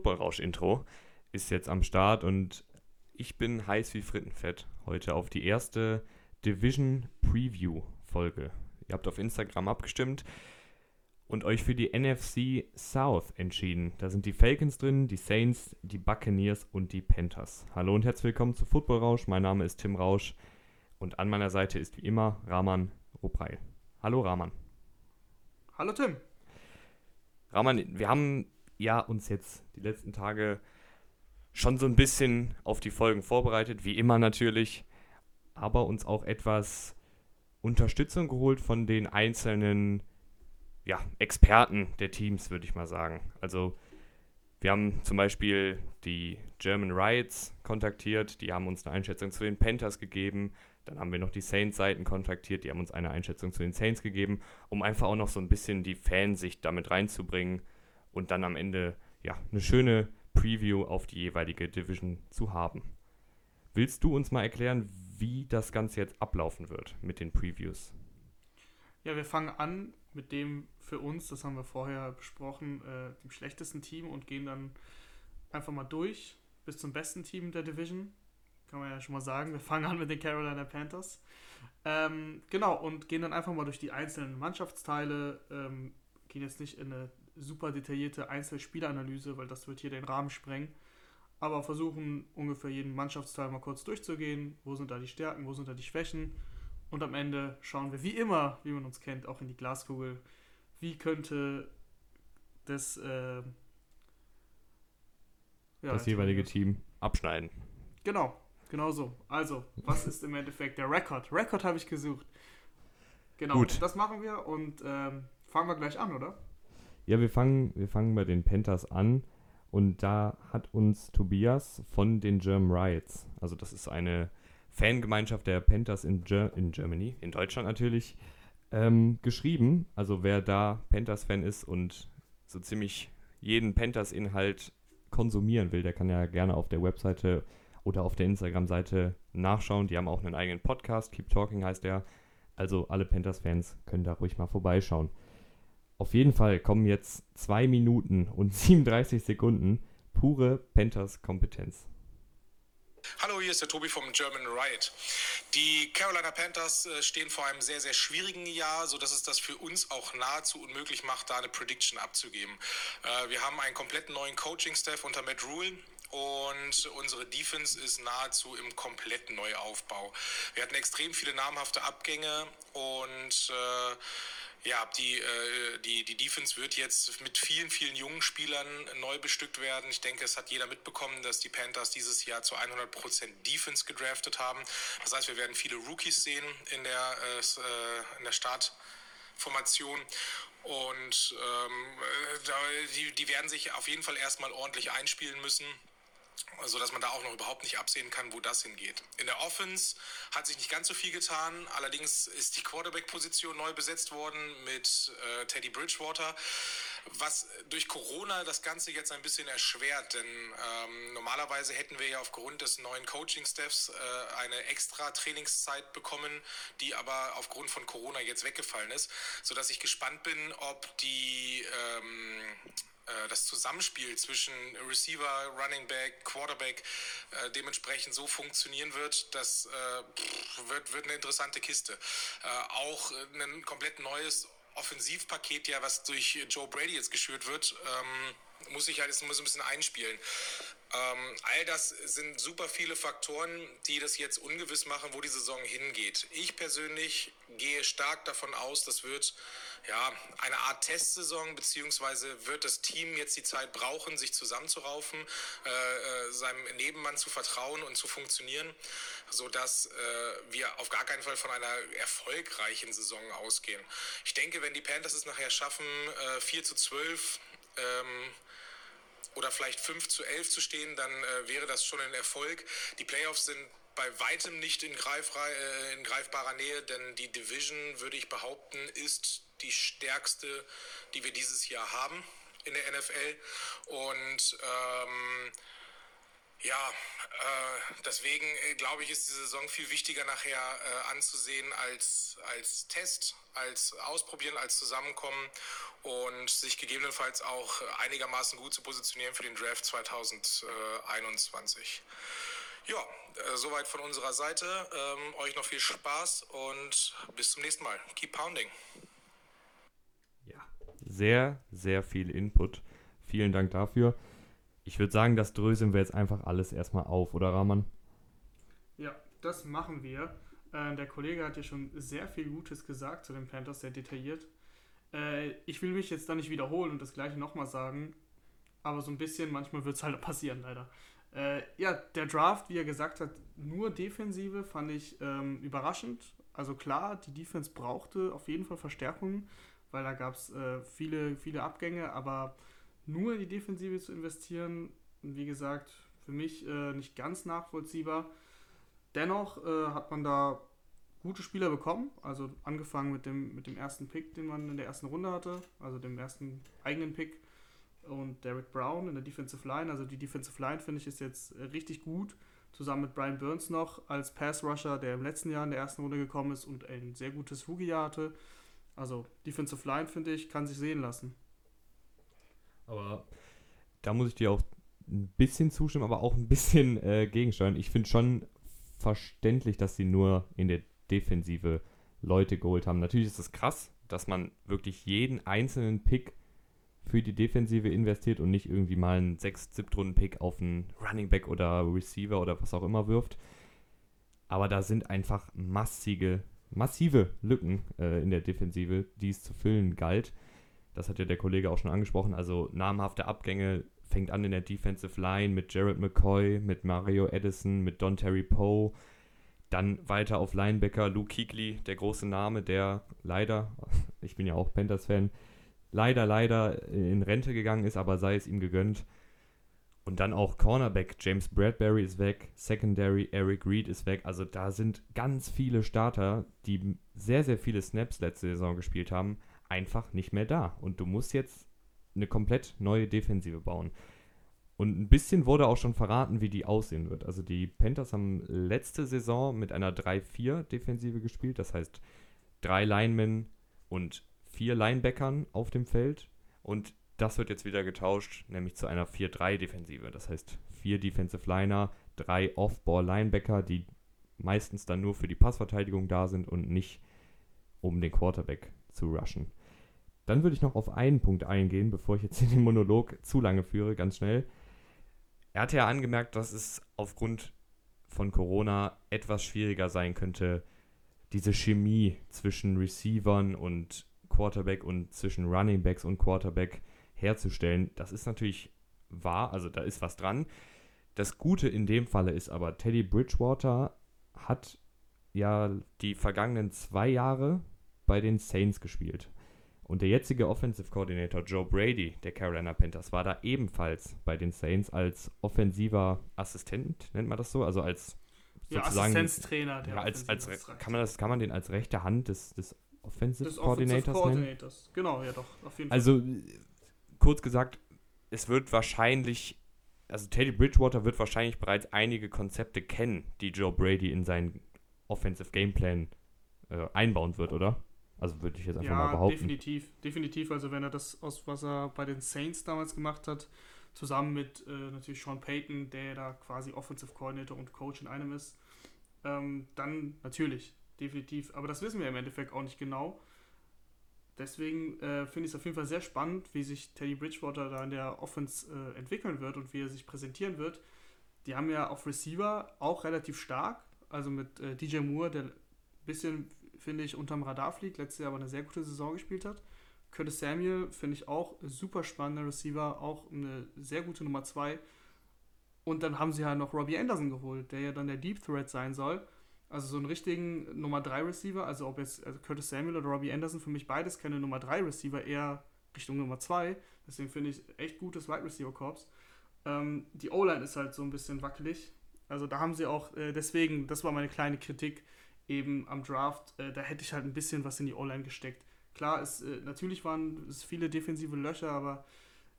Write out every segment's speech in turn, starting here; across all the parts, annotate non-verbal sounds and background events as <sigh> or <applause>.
Football-Rausch-Intro ist jetzt am Start und ich bin heiß wie Frittenfett heute auf die erste Division Preview-Folge. Ihr habt auf Instagram abgestimmt und euch für die NFC South entschieden. Da sind die Falcons drin, die Saints, die Buccaneers und die Panthers. Hallo und herzlich willkommen zu Football Rausch. Mein Name ist Tim Rausch und an meiner Seite ist wie immer Rahman Rupreil. Hallo Rahman. Hallo Tim. Rahman, wir haben ja uns jetzt die letzten Tage schon so ein bisschen auf die Folgen vorbereitet, wie immer natürlich, aber uns auch etwas Unterstützung geholt von den einzelnen ja, Experten der Teams, würde ich mal sagen. Also wir haben zum Beispiel die German Riots kontaktiert, die haben uns eine Einschätzung zu den Panthers gegeben. Dann haben wir noch die Saints-Seiten kontaktiert, die haben uns eine Einschätzung zu den Saints gegeben, um einfach auch noch so ein bisschen die Fansicht damit reinzubringen und dann am Ende ja eine schöne Preview auf die jeweilige Division zu haben. Willst du uns mal erklären, wie das Ganze jetzt ablaufen wird mit den Previews? Ja, wir fangen an mit dem für uns, das haben wir vorher besprochen, äh, dem schlechtesten Team und gehen dann einfach mal durch bis zum besten Team der Division. Kann man ja schon mal sagen. Wir fangen an mit den Carolina Panthers. Ähm, genau, und gehen dann einfach mal durch die einzelnen Mannschaftsteile. Ähm, gehen jetzt nicht in eine super detaillierte Einzelspieleranalyse, weil das wird hier den Rahmen sprengen. Aber versuchen ungefähr jeden Mannschaftsteil mal kurz durchzugehen. Wo sind da die Stärken, wo sind da die Schwächen? Und am Ende schauen wir wie immer, wie man uns kennt, auch in die Glaskugel. Wie könnte das, äh, ja, das jeweilige Team abschneiden? Genau, genau so. Also, was ist im Endeffekt der Rekord? Rekord habe ich gesucht. Genau, Gut. das machen wir und ähm, fangen wir gleich an, oder? Ja, wir fangen, wir fangen bei den Panthers an. Und da hat uns Tobias von den German Riots, also das ist eine Fangemeinschaft der Panthers in, Ger in Germany, in Deutschland natürlich, ähm, geschrieben. Also wer da Panthers-Fan ist und so ziemlich jeden Panthers-Inhalt konsumieren will, der kann ja gerne auf der Webseite oder auf der Instagram-Seite nachschauen. Die haben auch einen eigenen Podcast, Keep Talking heißt der. Also alle Panthers-Fans können da ruhig mal vorbeischauen. Auf jeden Fall kommen jetzt 2 Minuten und <laughs> 37 Sekunden pure Panthers-Kompetenz. Hallo, hier ist der Tobi vom German Riot. Die Carolina Panthers äh, stehen vor einem sehr, sehr schwierigen Jahr, sodass es das für uns auch nahezu unmöglich macht, da eine Prediction abzugeben. Äh, wir haben einen komplett neuen Coaching-Staff unter Matt Rule. Und unsere Defense ist nahezu im kompletten Neuaufbau. Wir hatten extrem viele namhafte Abgänge und äh, ja, die, äh, die, die Defense wird jetzt mit vielen, vielen jungen Spielern neu bestückt werden. Ich denke, es hat jeder mitbekommen, dass die Panthers dieses Jahr zu 100% Defense gedraftet haben. Das heißt, wir werden viele Rookies sehen in der, äh, in der Startformation. Und ähm, äh, die, die werden sich auf jeden Fall erstmal ordentlich einspielen müssen so dass man da auch noch überhaupt nicht absehen kann, wo das hingeht. In der Offense hat sich nicht ganz so viel getan. Allerdings ist die Quarterback-Position neu besetzt worden mit äh, Teddy Bridgewater, was durch Corona das Ganze jetzt ein bisschen erschwert. Denn ähm, normalerweise hätten wir ja aufgrund des neuen Coaching-Staffs äh, eine extra Trainingszeit bekommen, die aber aufgrund von Corona jetzt weggefallen ist, sodass ich gespannt bin, ob die ähm, äh, das Zusammenspiel zwischen Receiver, Running Back, Quarterback äh, dementsprechend so funktionieren wird, das äh, wird, wird eine interessante Kiste. Äh, auch ein komplett neues Offensivpaket, ja, was durch Joe Brady jetzt geschürt wird, ähm, muss ich halt muss ein bisschen einspielen. Ähm, all das sind super viele Faktoren, die das jetzt ungewiss machen, wo die Saison hingeht. Ich persönlich gehe stark davon aus, das wird ja eine Art Testsaison, beziehungsweise wird das Team jetzt die Zeit brauchen, sich zusammenzuraufen, äh, äh, seinem Nebenmann zu vertrauen und zu funktionieren, sodass äh, wir auf gar keinen Fall von einer erfolgreichen Saison ausgehen. Ich denke, wenn die Panthers es nachher schaffen, äh, 4 zu 12, ähm, oder vielleicht 5 zu 11 zu stehen, dann äh, wäre das schon ein Erfolg. Die Playoffs sind bei weitem nicht in, äh, in, greifbarer Nähe, denn die Division, würde ich behaupten, ist die stärkste, die wir dieses Jahr haben in der NFL. Und ähm, Ja, äh, deswegen äh, glaube ich, ist die Saison viel wichtiger nachher äh, anzusehen als, als Test, als Ausprobieren, als Zusammenkommen und sich gegebenenfalls auch einigermaßen gut zu positionieren für den Draft 2021. Ja, äh, soweit von unserer Seite. Ähm, euch noch viel Spaß und bis zum nächsten Mal. Keep pounding. Ja, sehr, sehr viel Input. Vielen Dank dafür ich würde sagen, das dröseln wir jetzt einfach alles erstmal auf, oder Rahman? Ja, das machen wir. Äh, der Kollege hat ja schon sehr viel Gutes gesagt zu den Panthers, sehr detailliert. Äh, ich will mich jetzt da nicht wiederholen und das gleiche nochmal sagen, aber so ein bisschen, manchmal wird es halt <laughs> passieren, leider. Äh, ja, der Draft, wie er gesagt hat, nur Defensive fand ich ähm, überraschend. Also klar, die Defense brauchte auf jeden Fall Verstärkungen, weil da gab es äh, viele, viele Abgänge, aber nur in die Defensive zu investieren, wie gesagt, für mich äh, nicht ganz nachvollziehbar. Dennoch äh, hat man da gute Spieler bekommen, also angefangen mit dem, mit dem ersten Pick, den man in der ersten Runde hatte, also dem ersten eigenen Pick und Derek Brown in der Defensive Line. Also die Defensive Line finde ich ist jetzt richtig gut, zusammen mit Brian Burns noch als Pass Rusher, der im letzten Jahr in der ersten Runde gekommen ist und ein sehr gutes Rookie-Jahr hatte. Also Defensive Line finde ich kann sich sehen lassen. Aber da muss ich dir auch ein bisschen zustimmen, aber auch ein bisschen <laughs> äh, gegensteuern. Ich finde schon verständlich, dass sie nur in der Defensive Leute geholt haben. Natürlich ist es krass, dass man wirklich jeden einzelnen Pick für die Defensive investiert und nicht irgendwie mal einen 6 7 runden pick auf einen Running Back oder Receiver oder was auch immer wirft. Aber da sind einfach massige, massive Lücken äh, in der Defensive, die es zu füllen galt das hat ja der Kollege auch schon angesprochen, also namhafte Abgänge fängt an in der Defensive Line mit Jared McCoy, mit Mario Edison, mit Don Terry Poe, dann weiter auf Linebacker Luke Kuechly, der große Name, der leider, <laughs> ich bin ja auch Panthers-Fan, leider, leider in Rente gegangen ist, aber sei es ihm gegönnt. Und dann auch Cornerback, James Bradbury ist weg, Secondary, Eric Reed ist weg. Also da sind ganz viele Starter, die sehr, sehr viele Snaps letzte Saison gespielt haben, einfach nicht mehr da. Und du musst jetzt eine komplett neue Defensive bauen. Und ein bisschen wurde auch schon verraten, wie die aussehen wird. Also die Panthers haben letzte Saison mit einer 3-4-Defensive gespielt. Das heißt, drei Linemen und vier Linebackern auf dem Feld. Und das wird jetzt wieder getauscht, nämlich zu einer 4-3-Defensive. Das heißt, vier Defensive Liner, drei Off-Ball-Linebacker, die meistens dann nur für die Passverteidigung da sind und nicht um den Quarterback zu rushen. Dann würde ich noch auf einen Punkt eingehen, bevor ich jetzt den Monolog zu lange führe, ganz schnell. Er hatte ja angemerkt, dass es aufgrund von Corona etwas schwieriger sein könnte, diese Chemie zwischen Receivern und Quarterback und zwischen Running Backs und Quarterback herzustellen. Das ist natürlich wahr, also da ist was dran. Das Gute in dem Falle ist aber, Teddy Bridgewater hat ja die vergangenen zwei Jahre bei den Saints gespielt. Und der jetzige Offensive Coordinator Joe Brady der Carolina Panthers war da ebenfalls bei den Saints als offensiver Assistent, nennt man das so? Also als sozusagen. Ja, Assistenztrainer. Ja, als, als, kann, man das, kann man den als rechte Hand des, des Offensive des Coordinators Offensive Coordinators. Nennen? Genau, ja doch, auf jeden Fall. Also, kurz gesagt, es wird wahrscheinlich, also Teddy Bridgewater wird wahrscheinlich bereits einige Konzepte kennen, die Joe Brady in seinen Offensive Gameplan äh, einbauen wird, oder? Also würde ich jetzt einfach ja, mal behaupten. definitiv. Definitiv. Also wenn er das, aus was er bei den Saints damals gemacht hat, zusammen mit äh, natürlich Sean Payton, der da quasi Offensive Coordinator und Coach in einem ist, ähm, dann natürlich, definitiv. Aber das wissen wir im Endeffekt auch nicht genau. Deswegen äh, finde ich es auf jeden Fall sehr spannend, wie sich Teddy Bridgewater da in der Offense äh, entwickeln wird und wie er sich präsentieren wird. Die haben ja auf Receiver auch relativ stark, also mit äh, DJ Moore, der ein bisschen finde ich, unterm Radar fliegt, letztes Jahr aber eine sehr gute Saison gespielt hat. Curtis Samuel finde ich auch super spannender Receiver, auch eine sehr gute Nummer 2. Und dann haben sie halt noch Robbie Anderson geholt, der ja dann der Deep Threat sein soll. Also so einen richtigen Nummer 3 Receiver, also ob jetzt also Curtis Samuel oder Robbie Anderson, für mich beides keine Nummer 3 Receiver, eher Richtung Nummer 2. Deswegen finde ich echt gutes Wide Receiver Corps. Ähm, die O-Line ist halt so ein bisschen wackelig. Also da haben sie auch, äh, deswegen, das war meine kleine Kritik, eben am Draft, äh, da hätte ich halt ein bisschen was in die O-Line gesteckt. Klar, es, äh, natürlich waren es viele defensive Löcher, aber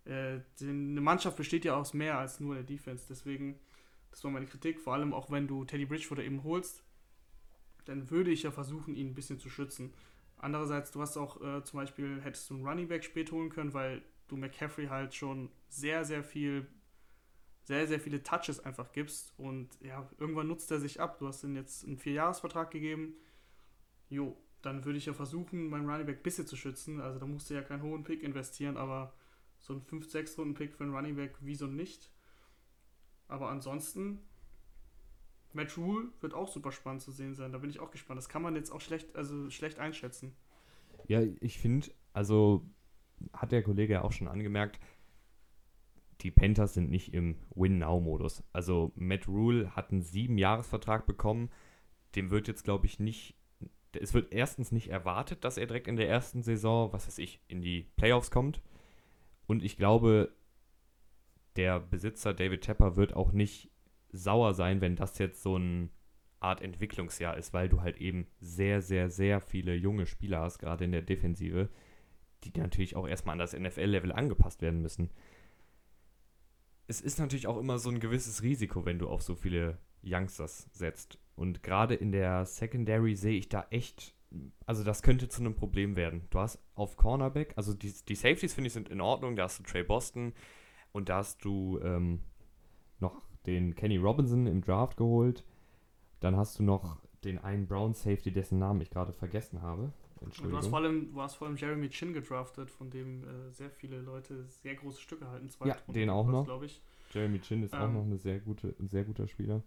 äh, eine Mannschaft besteht ja aus mehr als nur der Defense. Deswegen Das war meine Kritik, vor allem auch wenn du Teddy Bridgewater eben holst, dann würde ich ja versuchen, ihn ein bisschen zu schützen. Andererseits, du hast auch äh, zum Beispiel, hättest du einen Running Back spät holen können, weil du McCaffrey halt schon sehr, sehr viel, sehr, sehr viele Touches einfach gibst und ja, irgendwann nutzt er sich ab. Du hast ihm jetzt einen Vierjahresvertrag gegeben. Jo, dann würde ich ja versuchen, meinen Running Back ein bisschen zu schützen. Also da musst du ja keinen hohen Pick investieren, aber so ein 5-6 Runden Pick für einen Running Back, wieso nicht? Aber ansonsten, Matt Rule wird auch super spannend zu sehen sein. Da bin ich auch gespannt. Das kann man jetzt auch schlecht, also schlecht einschätzen. Ja, ich finde, also hat der Kollege ja auch schon angemerkt, die Panthers sind nicht im Win-Now-Modus. Also Matt Rule hat einen sieben-Jahres-Vertrag bekommen. Dem wird jetzt, glaube ich, nicht. Es wird erstens nicht erwartet, dass er direkt in der ersten Saison, was weiß ich, in die Playoffs kommt. Und ich glaube, der Besitzer David Tepper wird auch nicht sauer sein, wenn das jetzt so eine Art Entwicklungsjahr ist, weil du halt eben sehr, sehr, sehr viele junge Spieler hast, gerade in der Defensive, die natürlich auch erstmal an das NFL-Level angepasst werden müssen. Es ist natürlich auch immer so ein gewisses Risiko, wenn du auf so viele Youngsters setzt. Und gerade in der Secondary sehe ich da echt, also das könnte zu einem Problem werden. Du hast auf Cornerback, also die, die Safeties finde ich sind in Ordnung, da hast du Trey Boston und da hast du ähm, noch den Kenny Robinson im Draft geholt. Dann hast du noch den einen Brown Safety, dessen Namen ich gerade vergessen habe. Du hast, vor allem, du hast vor allem Jeremy Chin gedraftet, von dem äh, sehr viele Leute sehr große Stücke halten. ja, den auch noch. glaube ich. Jeremy Chin ist ähm, auch noch eine sehr gute, ein sehr guter Spieler,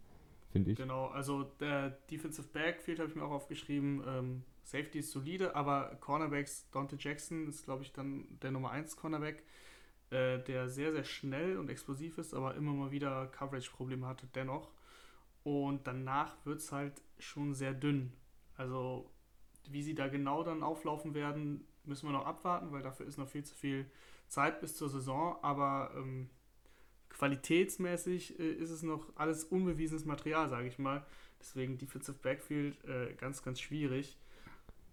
finde ich. Genau, also der Defensive Backfield habe ich mir auch aufgeschrieben. Ähm, Safety ist solide, aber Cornerbacks, Dante Jackson ist, glaube ich, dann der Nummer 1 Cornerback, äh, der sehr, sehr schnell und explosiv ist, aber immer mal wieder Coverage-Probleme hatte dennoch. Und danach wird es halt schon sehr dünn. Also wie sie da genau dann auflaufen werden, müssen wir noch abwarten, weil dafür ist noch viel zu viel Zeit bis zur Saison. Aber ähm, qualitätsmäßig äh, ist es noch alles unbewiesenes Material, sage ich mal. Deswegen Defensive Backfield äh, ganz, ganz schwierig.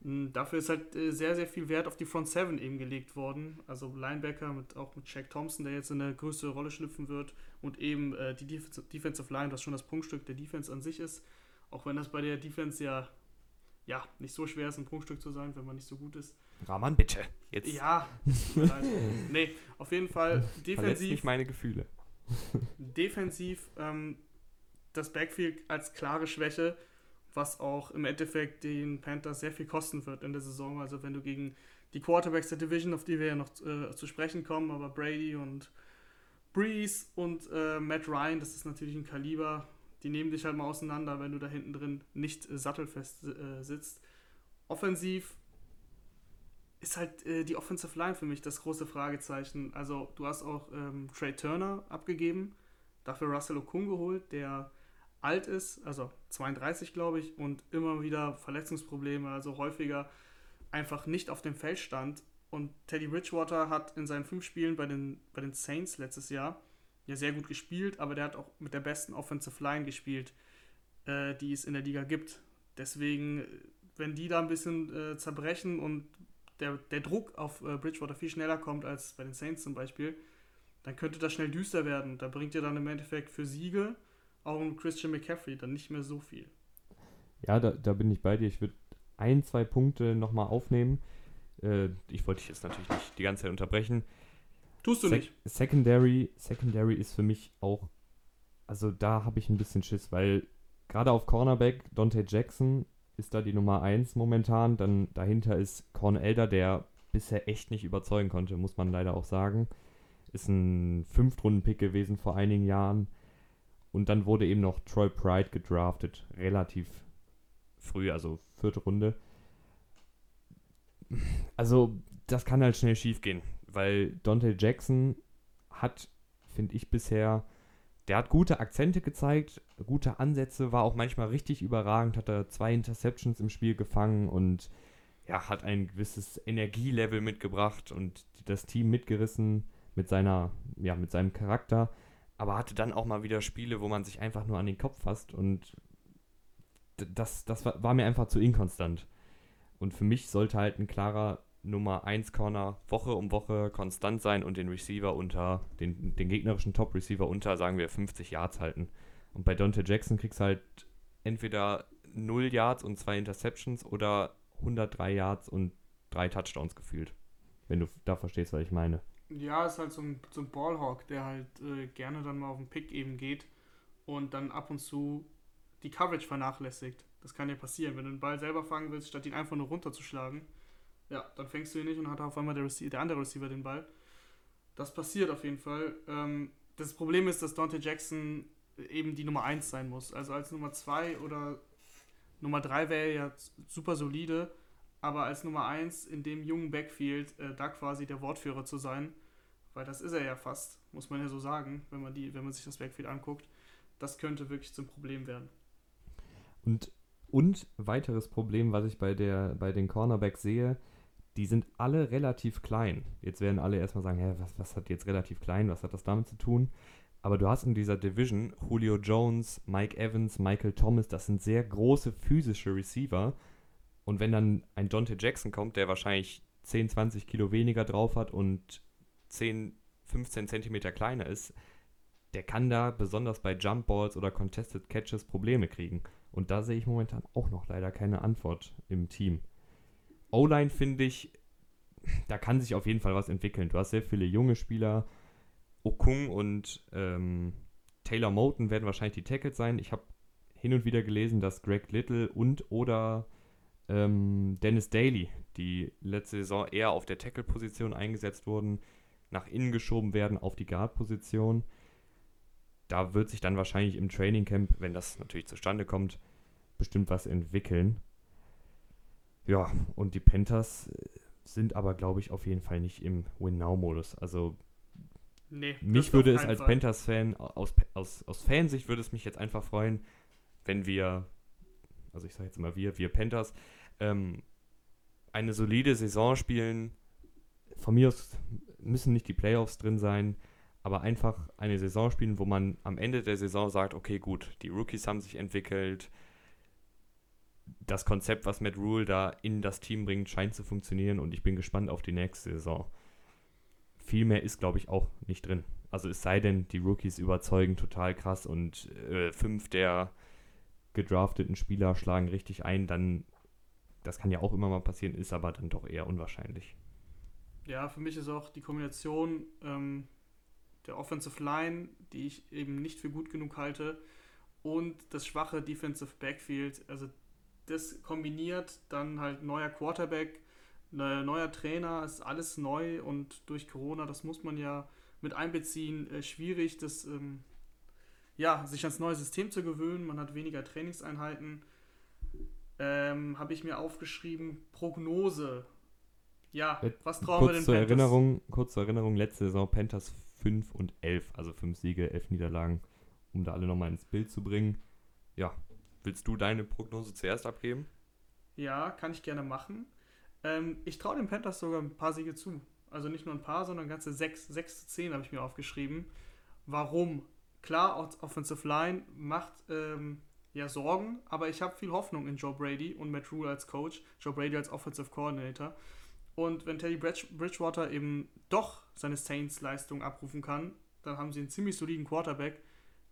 Hm, dafür ist halt äh, sehr, sehr viel Wert auf die Front 7 eben gelegt worden. Also Linebacker, mit, auch mit Shaq Thompson, der jetzt in eine größere Rolle schlüpfen wird. Und eben äh, die Def Defensive Line, das schon das Punktstück der Defense an sich ist. Auch wenn das bei der Defense ja ja, nicht so schwer ist, ein Prunkstück zu sein, wenn man nicht so gut ist. Rahman, bitte. Jetzt. Ja, nee, auf jeden Fall defensiv. nicht meine Gefühle. defensiv ähm, das Backfield als klare Schwäche, was auch im Endeffekt den Panthers sehr viel kosten wird in der Saison. Also wenn du gegen die Quarterbacks der Division, auf die wir ja noch äh, zu sprechen kommen, aber Brady und Breeze und äh, Matt Ryan, das ist natürlich ein Kaliber, die nehmen dich halt mal auseinander, wenn du da hinten drin nicht äh, sattelfest äh, sitzt. Offensiv ist halt äh, die Offensive Line für mich das große Fragezeichen. Also du hast auch ähm, Trey Turner abgegeben, dafür Russell Okung geholt, der alt ist, also 32 glaube ich, und immer wieder Verletzungsprobleme, also häufiger einfach nicht auf dem Feld stand. Und Teddy Bridgewater hat in seinen fünf Spielen bei den, bei den Saints letztes Jahr ja sehr gut gespielt, aber der hat auch mit der besten Offensive Line gespielt, äh, die es in der Liga gibt. Deswegen, wenn die da ein bisschen äh, zerbrechen und der, der Druck auf äh, Bridgewater viel schneller kommt als bei den Saints zum Beispiel, dann könnte das schnell düster werden. Da bringt ihr dann im Endeffekt für Siege auch ein Christian McCaffrey dann nicht mehr so viel. Ja, da, da bin ich bei dir. Ich würde ein, zwei Punkte nochmal aufnehmen. Äh, ich wollte dich jetzt natürlich nicht die ganze Zeit unterbrechen. Tust du Se nicht. Secondary, Secondary ist für mich auch, also da habe ich ein bisschen Schiss, weil gerade auf Cornerback Dante Jackson ist da die Nummer 1 momentan. Dann dahinter ist Corn Elder, der bisher echt nicht überzeugen konnte, muss man leider auch sagen. Ist ein Fünftrunden-Pick gewesen vor einigen Jahren. Und dann wurde eben noch Troy Pride gedraftet, relativ früh, also vierte Runde. Also, das kann halt schnell schief gehen weil Dante Jackson hat, finde ich bisher, der hat gute Akzente gezeigt, gute Ansätze, war auch manchmal richtig überragend, hat er zwei Interceptions im Spiel gefangen und ja, hat ein gewisses Energielevel mitgebracht und das Team mitgerissen mit seiner, ja, mit seinem Charakter, aber hatte dann auch mal wieder Spiele, wo man sich einfach nur an den Kopf fasst und das, das war, war mir einfach zu inkonstant. Und für mich sollte halt ein klarer Nummer 1 Corner Woche um Woche konstant sein und den Receiver unter, den, den gegnerischen Top-Receiver unter, sagen wir, 50 Yards halten. Und bei Dante Jackson kriegst du halt entweder 0 Yards und 2 Interceptions oder 103 Yards und 3 Touchdowns gefühlt. Wenn du da verstehst, was ich meine. Ja, ist halt so ein, so ein Ballhawk, der halt äh, gerne dann mal auf den Pick eben geht und dann ab und zu die Coverage vernachlässigt. Das kann ja passieren. Wenn du den Ball selber fangen willst, statt ihn einfach nur runterzuschlagen, ja, dann fängst du ihn nicht und hat auf einmal der, Receiver, der andere Receiver den Ball. Das passiert auf jeden Fall. Ähm, das Problem ist, dass Dante Jackson eben die Nummer 1 sein muss. Also als Nummer 2 oder Nummer 3 wäre ja super solide, aber als Nummer 1 in dem jungen Backfield äh, da quasi der Wortführer zu sein, weil das ist er ja fast, muss man ja so sagen, wenn man, die, wenn man sich das Backfield anguckt, das könnte wirklich zum Problem werden. Und, und weiteres Problem, was ich bei, der, bei den Cornerbacks sehe, die sind alle relativ klein. Jetzt werden alle erstmal sagen, hä, was, was hat jetzt relativ klein, was hat das damit zu tun? Aber du hast in dieser Division Julio Jones, Mike Evans, Michael Thomas, das sind sehr große physische Receiver. Und wenn dann ein Dante Jackson kommt, der wahrscheinlich 10, 20 Kilo weniger drauf hat und 10, 15 Zentimeter kleiner ist, der kann da besonders bei Jump Balls oder Contested Catches Probleme kriegen. Und da sehe ich momentan auch noch leider keine Antwort im Team. O-Line finde ich, da kann sich auf jeden Fall was entwickeln. Du hast sehr viele junge Spieler. Okung und ähm, Taylor Moten werden wahrscheinlich die Tackles sein. Ich habe hin und wieder gelesen, dass Greg Little und oder ähm, Dennis Daly, die letzte Saison eher auf der Tackle-Position eingesetzt wurden, nach innen geschoben werden auf die Guard-Position. Da wird sich dann wahrscheinlich im Training Camp, wenn das natürlich zustande kommt, bestimmt was entwickeln. Ja, und die Panthers äh, sind aber, glaube ich, auf jeden Fall nicht im Win-Now-Modus. Also Nee, mich würde es als Panthers-Fan, aus, aus, aus Fansicht würde es mich jetzt einfach freuen, wenn wir, also ich sage jetzt mal wir, wir Panthers, ähm, eine solide Saison spielen. Von mir aus müssen nicht die Playoffs drin sein, aber einfach eine Saison spielen, wo man am Ende der Saison sagt, okay, gut, die Rookies haben sich entwickelt, das Konzept, was Matt Rule da in das Team bringt, scheint zu funktionieren und ich bin gespannt auf die nächste Saison viel mehr ist, glaube ich, auch nicht drin. Also es sei denn, die Rookies überzeugen total krass und äh, fünf der gedrafteten Spieler schlagen richtig ein, dann, das kann ja auch immer mal passieren, ist aber dann doch eher unwahrscheinlich. Ja, für mich ist auch die Kombination ähm, der Offensive Line, die ich eben nicht für gut genug halte, und das schwache Defensive Backfield, also das kombiniert dann halt neuer Quarterback, neuer Trainer, ist alles neu und durch Corona, das muss man ja mit einbeziehen, äh, schwierig, das, ähm, ja, sich ans neue System zu gewöhnen. Man hat weniger Trainingseinheiten. Ähm, Habe ich mir aufgeschrieben, Prognose. Ja, was trauen kurz wir den zur Panthers? Erinnerung, kurz zur Erinnerung, letzte Saison Panthers 5 und 11, also 5 Siege, 11 Niederlagen, um da alle nochmal ins Bild zu bringen. Ja, willst du deine Prognose zuerst abgeben? Ja, kann ich gerne machen. Ähm, ich traue den Panthers sogar ein paar Siege zu. Also nicht nur ein paar, sondern ganze 6, 6 zu 10 habe ich mir aufgeschrieben. Warum? Klar, Offensive Line macht ähm, ja Sorgen, aber ich habe viel Hoffnung in Joe Brady und Matt Rule als Coach, Joe Brady als Offensive Coordinator. Und wenn Teddy Bridgewater eben doch seine Saints-Leistung abrufen kann, dann haben sie einen ziemlich soliden Quarterback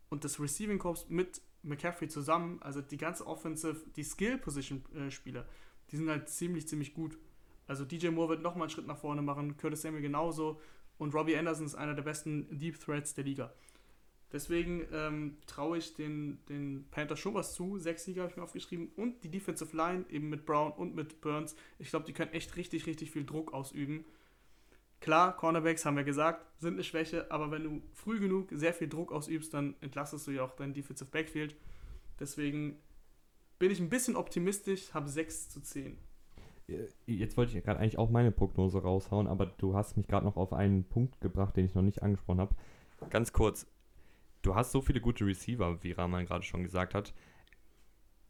und das Receiving Corps mit McCaffrey zusammen, also die ganze Offensive, die Skill-Position-Spieler, die sind halt ziemlich, ziemlich gut. Also DJ Moore wird nochmal einen Schritt nach vorne machen, Curtis Samuel genauso und Robbie Anderson ist einer der besten Deep Threats der Liga. Deswegen ähm, traue ich den, den Panthers schon was zu. Sechs Sieger habe ich mir aufgeschrieben. Und die Defensive Line eben mit Brown und mit Burns. Ich glaube, die können echt richtig, richtig viel Druck ausüben. Klar, Cornerbacks haben wir gesagt, sind eine Schwäche, aber wenn du früh genug sehr viel Druck ausübst, dann entlastest du ja auch dein Defensive Backfield. Deswegen bin ich ein bisschen optimistisch, habe 6 zu 10. Jetzt wollte ich gerade eigentlich auch meine Prognose raushauen, aber du hast mich gerade noch auf einen Punkt gebracht, den ich noch nicht angesprochen habe. Ganz kurz, du hast so viele gute Receiver, wie Rahman gerade schon gesagt hat.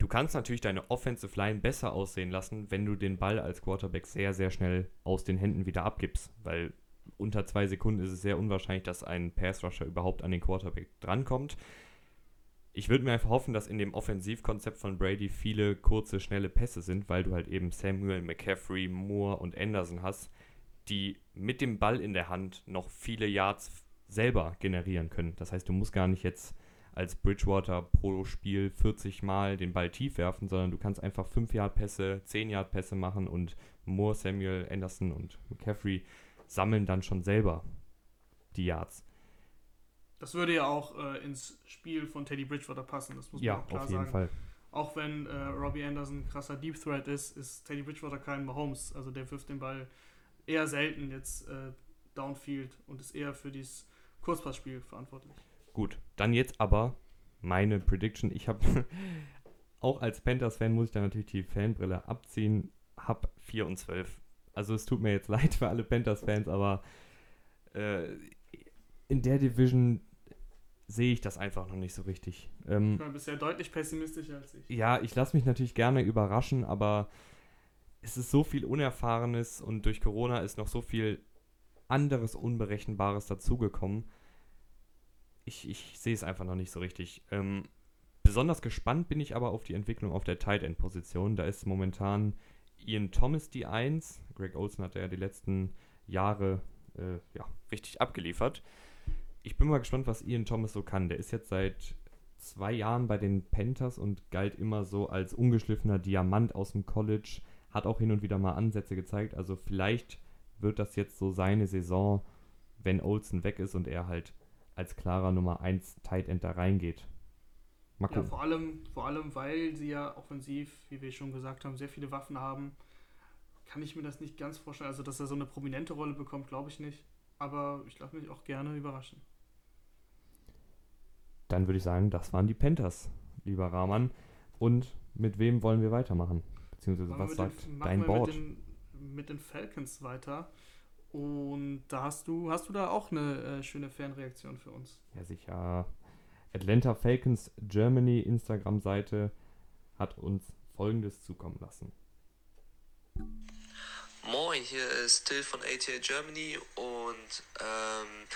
Du kannst natürlich deine Offensive Line besser aussehen lassen, wenn du den Ball als Quarterback sehr, sehr schnell aus den Händen wieder abgibst, weil unter zwei Sekunden ist es sehr unwahrscheinlich, dass ein Pass Rusher überhaupt an den Quarterback drankommt ich würde mir einfach hoffen, dass in dem Offensivkonzept von Brady viele kurze, schnelle Pässe sind, weil du halt eben Samuel, McCaffrey, Moore und Anderson hast, die mit dem Ball in der Hand noch viele Yards selber generieren können. Das heißt, du musst gar nicht jetzt als Bridgewater pro Spiel 40 Mal den Ball tief werfen, sondern du kannst einfach 5-Yard-Pässe, 10-Yard-Pässe machen und Moore, Samuel, Anderson und McCaffrey sammeln dann schon selber die Yards. Das würde ja auch äh, ins Spiel von Teddy Bridgewater passen, das muss man Ja, auch klar auf jeden sagen. Fall. Auch wenn äh, Robbie Anderson ein krasser Deep Threat ist, ist Teddy Bridgewater kein Mahomes. Also der wirft den Ball eher selten jetzt äh, downfield und ist eher für dieses Kurzpassspiel verantwortlich. Gut, dann jetzt aber meine Prediction. Ich habe <laughs> auch als Panthers-Fan muss ich da natürlich die Fanbrille abziehen. Hab 4 und 12. Also es tut mir jetzt <laughs> leid für alle Panthers-Fans, aber äh, in der Division sehe ich das einfach noch nicht so richtig. Ähm, Ich bin bisher deutlich pessimistischer als ich. ja, ich lasse mich natürlich gerne überraschen, aber es ist so viel Unerfahrenes und durch Corona ist noch so viel anderes Unberechenbares dazugekommen. Ich, ich sehe es einfach noch nicht so richtig. Ähm, besonders gespannt bin ich aber auf die Entwicklung auf der Tight End Position. Da ist momentan Ian Thomas die 1. Greg Olsen hat ja die letzten Jahre äh, ja, richtig abgeliefert. Ich bin mal gespannt, was Ian Thomas so kann. Der ist jetzt seit zwei Jahren bei den Panthers und galt immer so als ungeschliffener Diamant aus dem College. Hat auch hin und wieder mal Ansätze gezeigt. Also vielleicht wird das jetzt so seine Saison, wenn Olsen weg ist und er halt als klarer Nummer 1 Tight End da reingeht. Mal Ja, gucken. vor allem, vor allem, weil sie ja offensiv, wie wir schon gesagt haben, sehr viele Waffen haben, kann ich mir das nicht ganz vorstellen. Also, dass er so eine prominente Rolle bekommt, glaube ich nicht. Aber ich lasse mich auch gerne überraschen. Dann würde ich sagen, das waren die Panthers, lieber Rahman. Und mit wem wollen wir weitermachen? Beziehungsweise was sagt den, dein Board? Mit den, mit den Falcons weiter. Und da hast du, hast du da auch eine äh, schöne Fanreaktion für uns. Ja, sicher. Atlanta Falcons Germany Instagram-Seite hat uns folgendes zukommen lassen. Moin, hier ist Till von ATA Germany und ähm,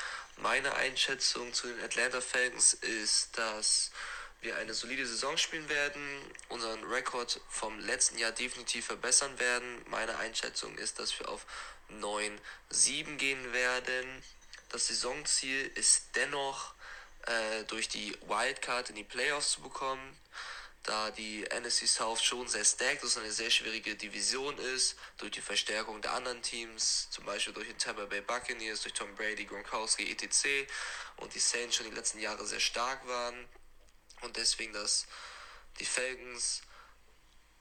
meine Einschätzung zu den Atlanta Falcons ist, dass wir eine solide Saison spielen werden, unseren Rekord vom letzten Jahr definitiv verbessern werden. Meine Einschätzung ist, dass wir auf 9-7 gehen werden. Das Saisonziel ist dennoch äh, durch die Wildcard in die Playoffs zu bekommen da die NFC South schon sehr stacked ist und eine sehr schwierige Division ist, durch die Verstärkung der anderen Teams, zum Beispiel durch den Tampa Bay Buccaneers, durch Tom Brady, Gronkowski, etc. und die Saints schon die letzten Jahre sehr stark waren und deswegen, dass die Falcons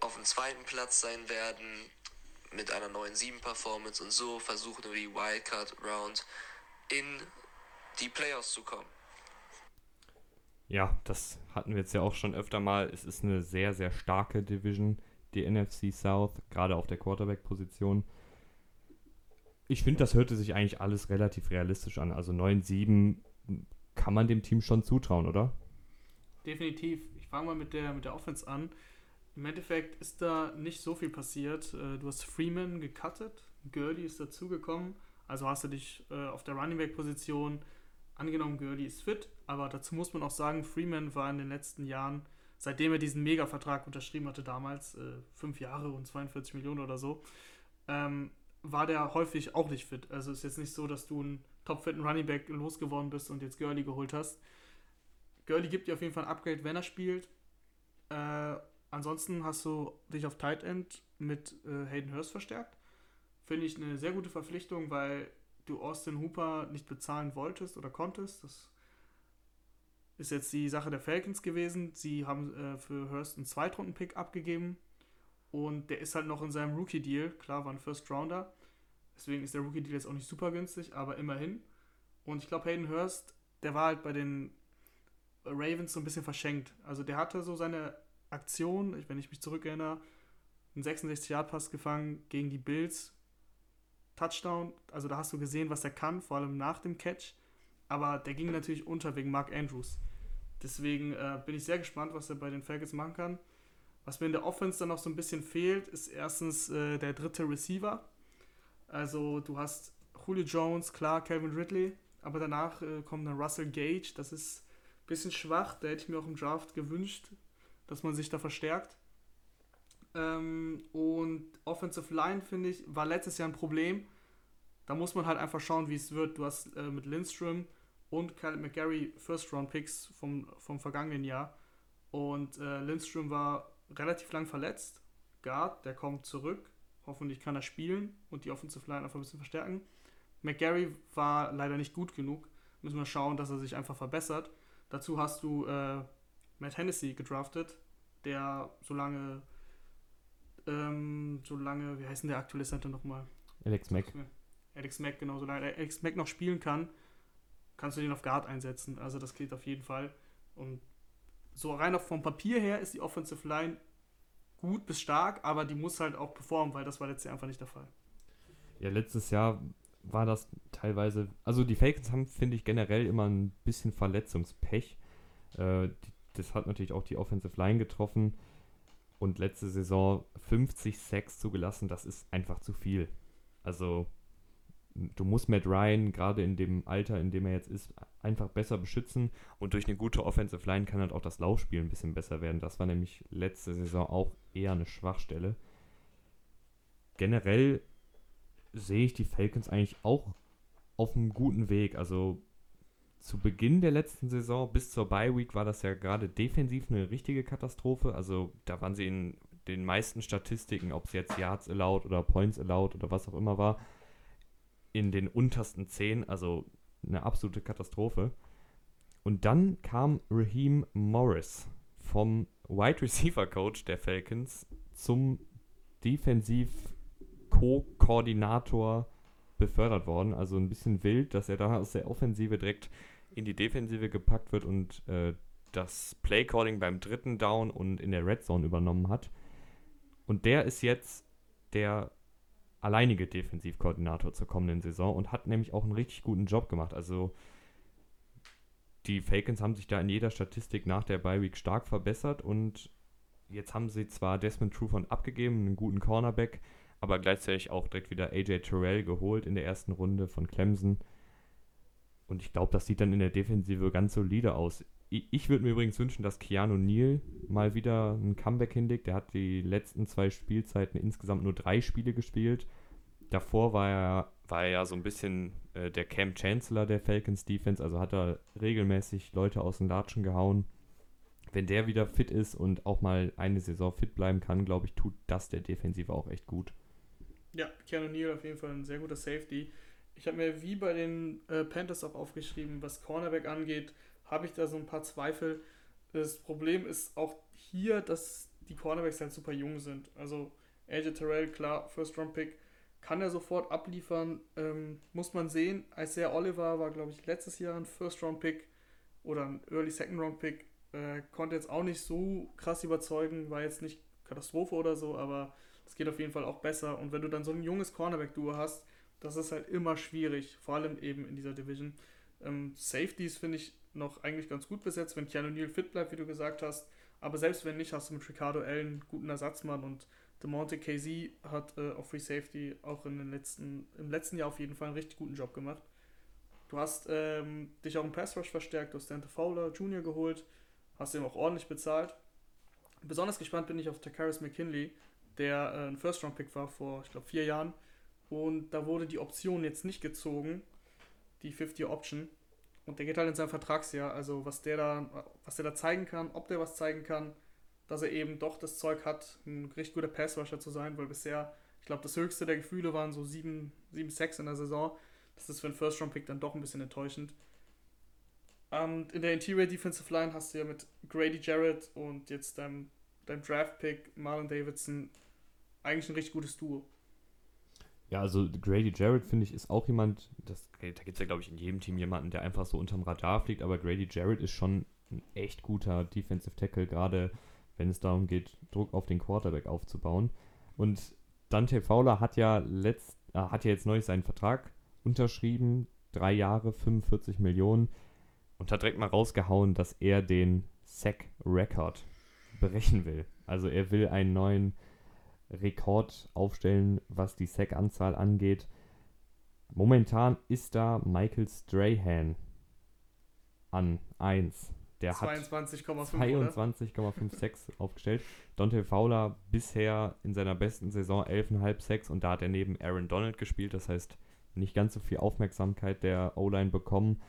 auf dem zweiten Platz sein werden mit einer neuen 7-Performance und so versuchen wir die Wildcard Round in die Playoffs zu kommen. Ja, das hatten wir jetzt ja auch schon öfter mal. Es ist eine sehr, sehr starke Division, die NFC South, gerade auf der Quarterback-Position. Ich finde, das hörte sich eigentlich alles relativ realistisch an. Also 9-7 kann man dem Team schon zutrauen, oder? Definitiv. Ich fange mal mit der, mit der Offense an. Im Endeffekt ist da nicht so viel passiert. Äh, Du hast Freeman gecuttet, Gurley ist dazugekommen. Also hast du dich äh, auf der Running Back Position angenommen, Gurley ist fit. Aber dazu muss man auch sagen, Freeman war in den letzten Jahren, seitdem er diesen Mega-Vertrag unterschrieben hatte damals, äh, fünf Jahre und 42 Millionen oder so, ähm, war der häufig auch nicht fit. Also ist jetzt nicht so, dass du einen topfitten Running Back losgeworden bist und jetzt Gurley geholt hast. Gurley gibt dir auf jeden Fall ein Upgrade, wenn er spielt. Ansonsten hast du dich auf Tight End mit äh, Hayden Hurst verstärkt. Finde ich eine sehr gute Verpflichtung, weil du Austin Hooper nicht bezahlen wolltest oder konntest. Das ist jetzt die Sache der Falcons gewesen. Sie haben äh, für Hurst einen Zweitrunden-Pick abgegeben und der ist halt noch in seinem Rookie-Deal. Klar, war ein First-Rounder. Deswegen ist der Rookie-Deal jetzt auch nicht super günstig, aber immerhin. Und ich glaube, Hayden Hurst, der war halt bei den Ravens so ein bisschen verschenkt. Also der hatte so seine Aktion, wenn ich mich zurückerinnere, einen 66-Yard-Pass gefangen gegen die Bills. Touchdown, also da hast du gesehen, was er kann, vor allem nach dem Catch. Aber der ging natürlich unter wegen Mark Andrews. Deswegen äh, bin ich sehr gespannt, was er bei den Falcons machen kann. Was mir in der Offense dann noch so ein bisschen fehlt, ist erstens äh, der dritte Receiver. Also du hast Julio Jones, klar, Calvin Ridley, aber danach äh, kommt dann Russell Gage. Das ist ein bisschen schwach. Da hätte ich mir auch im Draft gewünscht, dass man sich da verstärkt. Ähm, und Offensive Line, finde ich, war letztes Jahr ein Problem. Da muss man halt einfach schauen, wie es wird. Du hast äh, mit Lindström und Kyle McGarry First-Round-Picks vom, vom vergangenen Jahr. Und äh, Lindström war relativ lang verletzt. Guard, der kommt zurück. Hoffentlich kann er spielen und die Offensive Line einfach ein bisschen verstärken. McGarry war leider nicht gut genug. Müssen wir schauen, dass er sich einfach verbessert. Dazu hast du äh, Matt Hennessy gedraftet, der solange, ähm, solange, wie heißt denn der aktuelle Center nochmal? Alex Mack. Alex Mack, genau, solange Alex Mack noch spielen kann, kannst du den auf Guard einsetzen. Also das geht auf jeden Fall. Und so rein vom Papier her ist die Offensive Line gut bis stark, aber die muss halt auch performen, weil das war letztes Jahr einfach nicht der Fall. Ja, letztes Jahr war das teilweise, also die Falcons haben, finde ich, generell immer ein bisschen Verletzungspech. Äh, das hat natürlich auch die Offensive Line getroffen. Und letzte Saison 50 Sacks zugelassen, das ist einfach zu viel. Also du musst Matt Ryan gerade in dem Alter, in dem er jetzt ist, einfach besser beschützen. Und durch eine gute Offensive Line kann halt auch das Laufspiel ein bisschen besser werden. Das war nämlich letzte Saison auch eher eine Schwachstelle. Generell sehe ich die Falcons eigentlich auch auf einem guten Weg. Also zu Beginn der letzten Saison bis zur Bye Week war das ja gerade defensiv eine richtige Katastrophe. Also da waren sie in den meisten Statistiken, ob es jetzt Yards allowed oder Points allowed oder was auch immer war, in den untersten 10, also eine absolute Katastrophe. Und dann kam Raheem Morris vom Wide Receiver Coach der Falcons zum Defensiv-Co-Koordinator befördert worden. Also ein bisschen wild, dass er da aus der Offensive direkt in die Defensive gepackt wird und äh, das Playcalling beim dritten Down und in der Red Zone übernommen hat. Und der ist jetzt der alleinige Defensivkoordinator zur kommenden Saison und hat nämlich auch einen richtig guten Job gemacht. Also die Falcons haben sich da in jeder Statistik nach der Bye Week stark verbessert und jetzt haben sie zwar Desmond Trufant abgegeben, einen guten Cornerback, aber gleichzeitig auch direkt wieder AJ Terrell geholt in der ersten Runde von Clemson. Und ich glaube, das sieht dann in der Defensive ganz solide aus. Ich, würde mir übrigens wünschen, dass Keanu Neal mal wieder ein Comeback hinlegt. Der hat die letzten zwei Spielzeiten insgesamt nur drei Spiele gespielt. Davor war er, war er ja so ein bisschen äh, der Cam Chancellor der Falcons Defense, also hat er regelmäßig Leute aus den Latschen gehauen. Wenn der wieder fit ist und auch mal eine Saison fit bleiben kann, glaube ich, tut das der Defensive auch echt gut. Ja, Keanu Neal auf jeden Fall ein sehr guter Safety. Ich habe mir wie bei den äh, Panthers auch aufgeschrieben, was Cornerback angeht, habe ich da so ein paar Zweifel. Das Problem ist auch hier, dass die Cornerbacks halt super jung sind. Also AJ Terrell, klar, First Round Pick, kann er sofort abliefern. Ähm, muss man sehen. Isaiah Oliver war, glaube ich, letztes Jahr ein First Round Pick oder ein Early Second Round Pick. Äh, konnte jetzt auch nicht so krass überzeugen, war jetzt nicht Katastrophe oder so, aber es geht auf jeden Fall auch besser. Und wenn du dann so ein junges Cornerback-Duo hast, das ist halt immer schwierig, vor allem eben in dieser Division. Ähm, Safeties finde ich noch eigentlich ganz gut besetzt, wenn Keanu Neal fit bleibt, wie du gesagt hast. Aber selbst wenn nicht, hast du mit Ricardo Allen guten Ersatzmann und DeMonte KZ hat äh, auf Free Safety auch in den letzten, im letzten Jahr auf jeden Fall einen richtig guten Job gemacht. Du hast ähm, dich auch im Pass Rush verstärkt, du hast Dante Fowler Jr. geholt, hast ihn auch ordentlich bezahlt. Besonders gespannt bin ich auf Takaris McKinley, der äh, ein First-Round-Pick war vor, ich glaube, vier Jahren und da wurde die Option jetzt nicht gezogen, die 50 Option. Und der geht halt in sein Vertragsjahr. Also was der da, was der da zeigen kann, ob der was zeigen kann, dass er eben doch das Zeug hat, ein richtig guter Passrusher zu sein, weil bisher, ich glaube, das höchste der Gefühle waren so 7, 7 6 in der Saison. Das ist für einen First-Round-Pick dann doch ein bisschen enttäuschend. Und in der Interior Defensive Line hast du ja mit Grady Jarrett und jetzt deinem, deinem Draft-Pick Marlon Davidson eigentlich ein richtig gutes Duo. Ja, also Grady Jarrett, finde ich, ist auch jemand, das, da gibt es ja, glaube ich, in jedem Team jemanden, der einfach so unterm Radar fliegt, aber Grady Jarrett ist schon ein echt guter Defensive Tackle, gerade wenn es darum geht, Druck auf den Quarterback aufzubauen. Und Dante Fowler hat ja, letzt, äh, hat ja jetzt neu seinen Vertrag unterschrieben, drei Jahre, 45 Millionen, und hat direkt mal rausgehauen, dass er den Sack-Record brechen will. Also er will einen neuen Rekord aufstellen, was die Sack-Anzahl angeht. Momentan ist da Michael Strahan an 1. Der 22, hat 22,56 aufgestellt. Dante Fowler bisher in seiner besten Saison 11,5 Sacks und da hat er neben Aaron Donald gespielt. Das heißt, nicht ganz so viel Aufmerksamkeit der O-Line bekommen.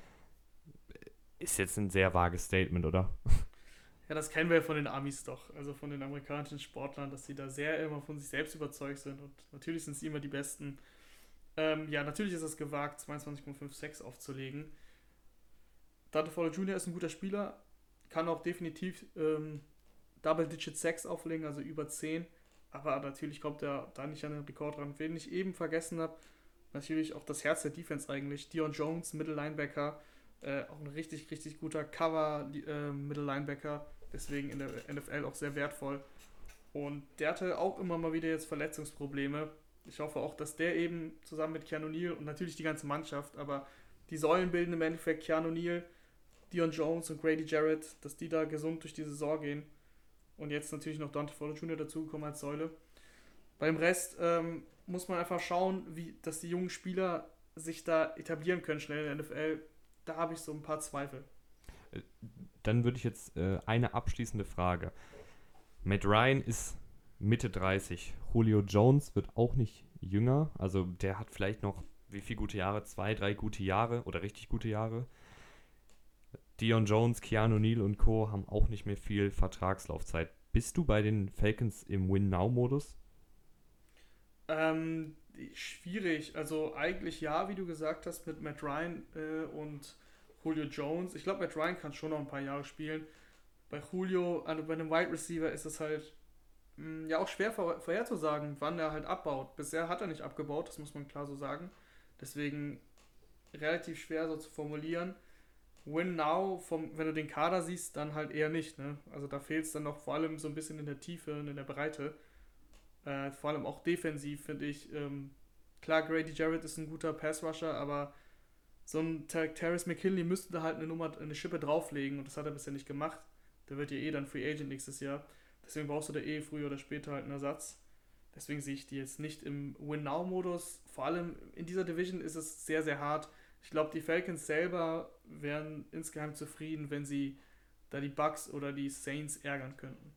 ist jetzt ein sehr vages Statement, oder? Das kennen wir ja von den Amis doch, also von den amerikanischen Sportlern, dass sie da sehr immer von sich selbst überzeugt sind und natürlich sind sie immer die Besten. Ähm, ja, natürlich ist es gewagt, 22,56 aufzulegen. Dante Fowler Jr. ist ein guter Spieler, kann auch definitiv ähm, Double-Digit 6 auflegen, also über 10. Aber natürlich kommt er da nicht an den Rekord ran. Wen ich eben vergessen habe, natürlich auch das Herz der Defense eigentlich. Dion Jones, Middle Linebacker, äh, auch ein richtig, richtig guter Cover äh, Middle Linebacker. Deswegen in der NFL auch sehr wertvoll. Und der hatte auch immer mal wieder jetzt Verletzungsprobleme. Ich hoffe auch, dass der eben zusammen mit Keanu Neal und natürlich die ganze Mannschaft, aber die Säulen bilden im Endeffekt Keanu Neal, Dion Jones und Grady Jarrett, dass die da gesund durch die Saison gehen. Und jetzt natürlich noch Dante Fowler Jr. dazugekommen als Säule. Beim Rest ähm, muss man einfach schauen, wie, dass die jungen Spieler sich da etablieren können schnell in der NFL. Da habe ich so ein paar Zweifel. Dann würde ich jetzt äh, eine abschließende Frage. Matt Ryan ist Mitte 30. Julio Jones wird auch nicht jünger. Also der hat vielleicht noch wie viele gute Jahre? Zwei, drei gute Jahre oder richtig gute Jahre. Dion Jones, Keanu Neal und Co. haben auch nicht mehr viel Vertragslaufzeit. Bist du bei den Falcons im Win-Now-Modus? Ähm, schwierig. Also eigentlich ja, wie du gesagt hast, mit Matt Ryan äh, und Julio Jones. Ich glaube, Matt Ryan kann schon noch ein paar Jahre spielen. Bei Julio, also bei einem Wide Receiver ist es halt mh, hm, ja auch schwer vor, vorherzusagen, wann er halt abbaut. Bisher hat er nicht abgebaut, das muss man klar so sagen. Deswegen relativ schwer so zu formulieren. Win Now, vom, wenn du den Kader siehst, dann halt eher nicht. Ne? Also da fehlt es dann noch vor allem so ein bisschen in der Tiefe und in der Breite. Äh, vor allem auch defensiv finde ich. Ähm, klar, Grady Jarrett ist ein guter Pass-Rusher, aber so ein Ter Terrence McKinley müsste da halt eine Nummer, eine Schippe drauflegen und das hat er bisher nicht gemacht. Der wird ja eh dann Free Agent nächstes Jahr. Deswegen brauchst du da eh früher oder später halt einen Ersatz. Deswegen sehe ich die jetzt nicht im Win-Now-Modus. Vor allem in dieser Division ist es sehr, sehr hart. Ich glaube, die Falcons selber wären insgeheim zufrieden, wenn sie da die Bucks oder die Saints ärgern könnten.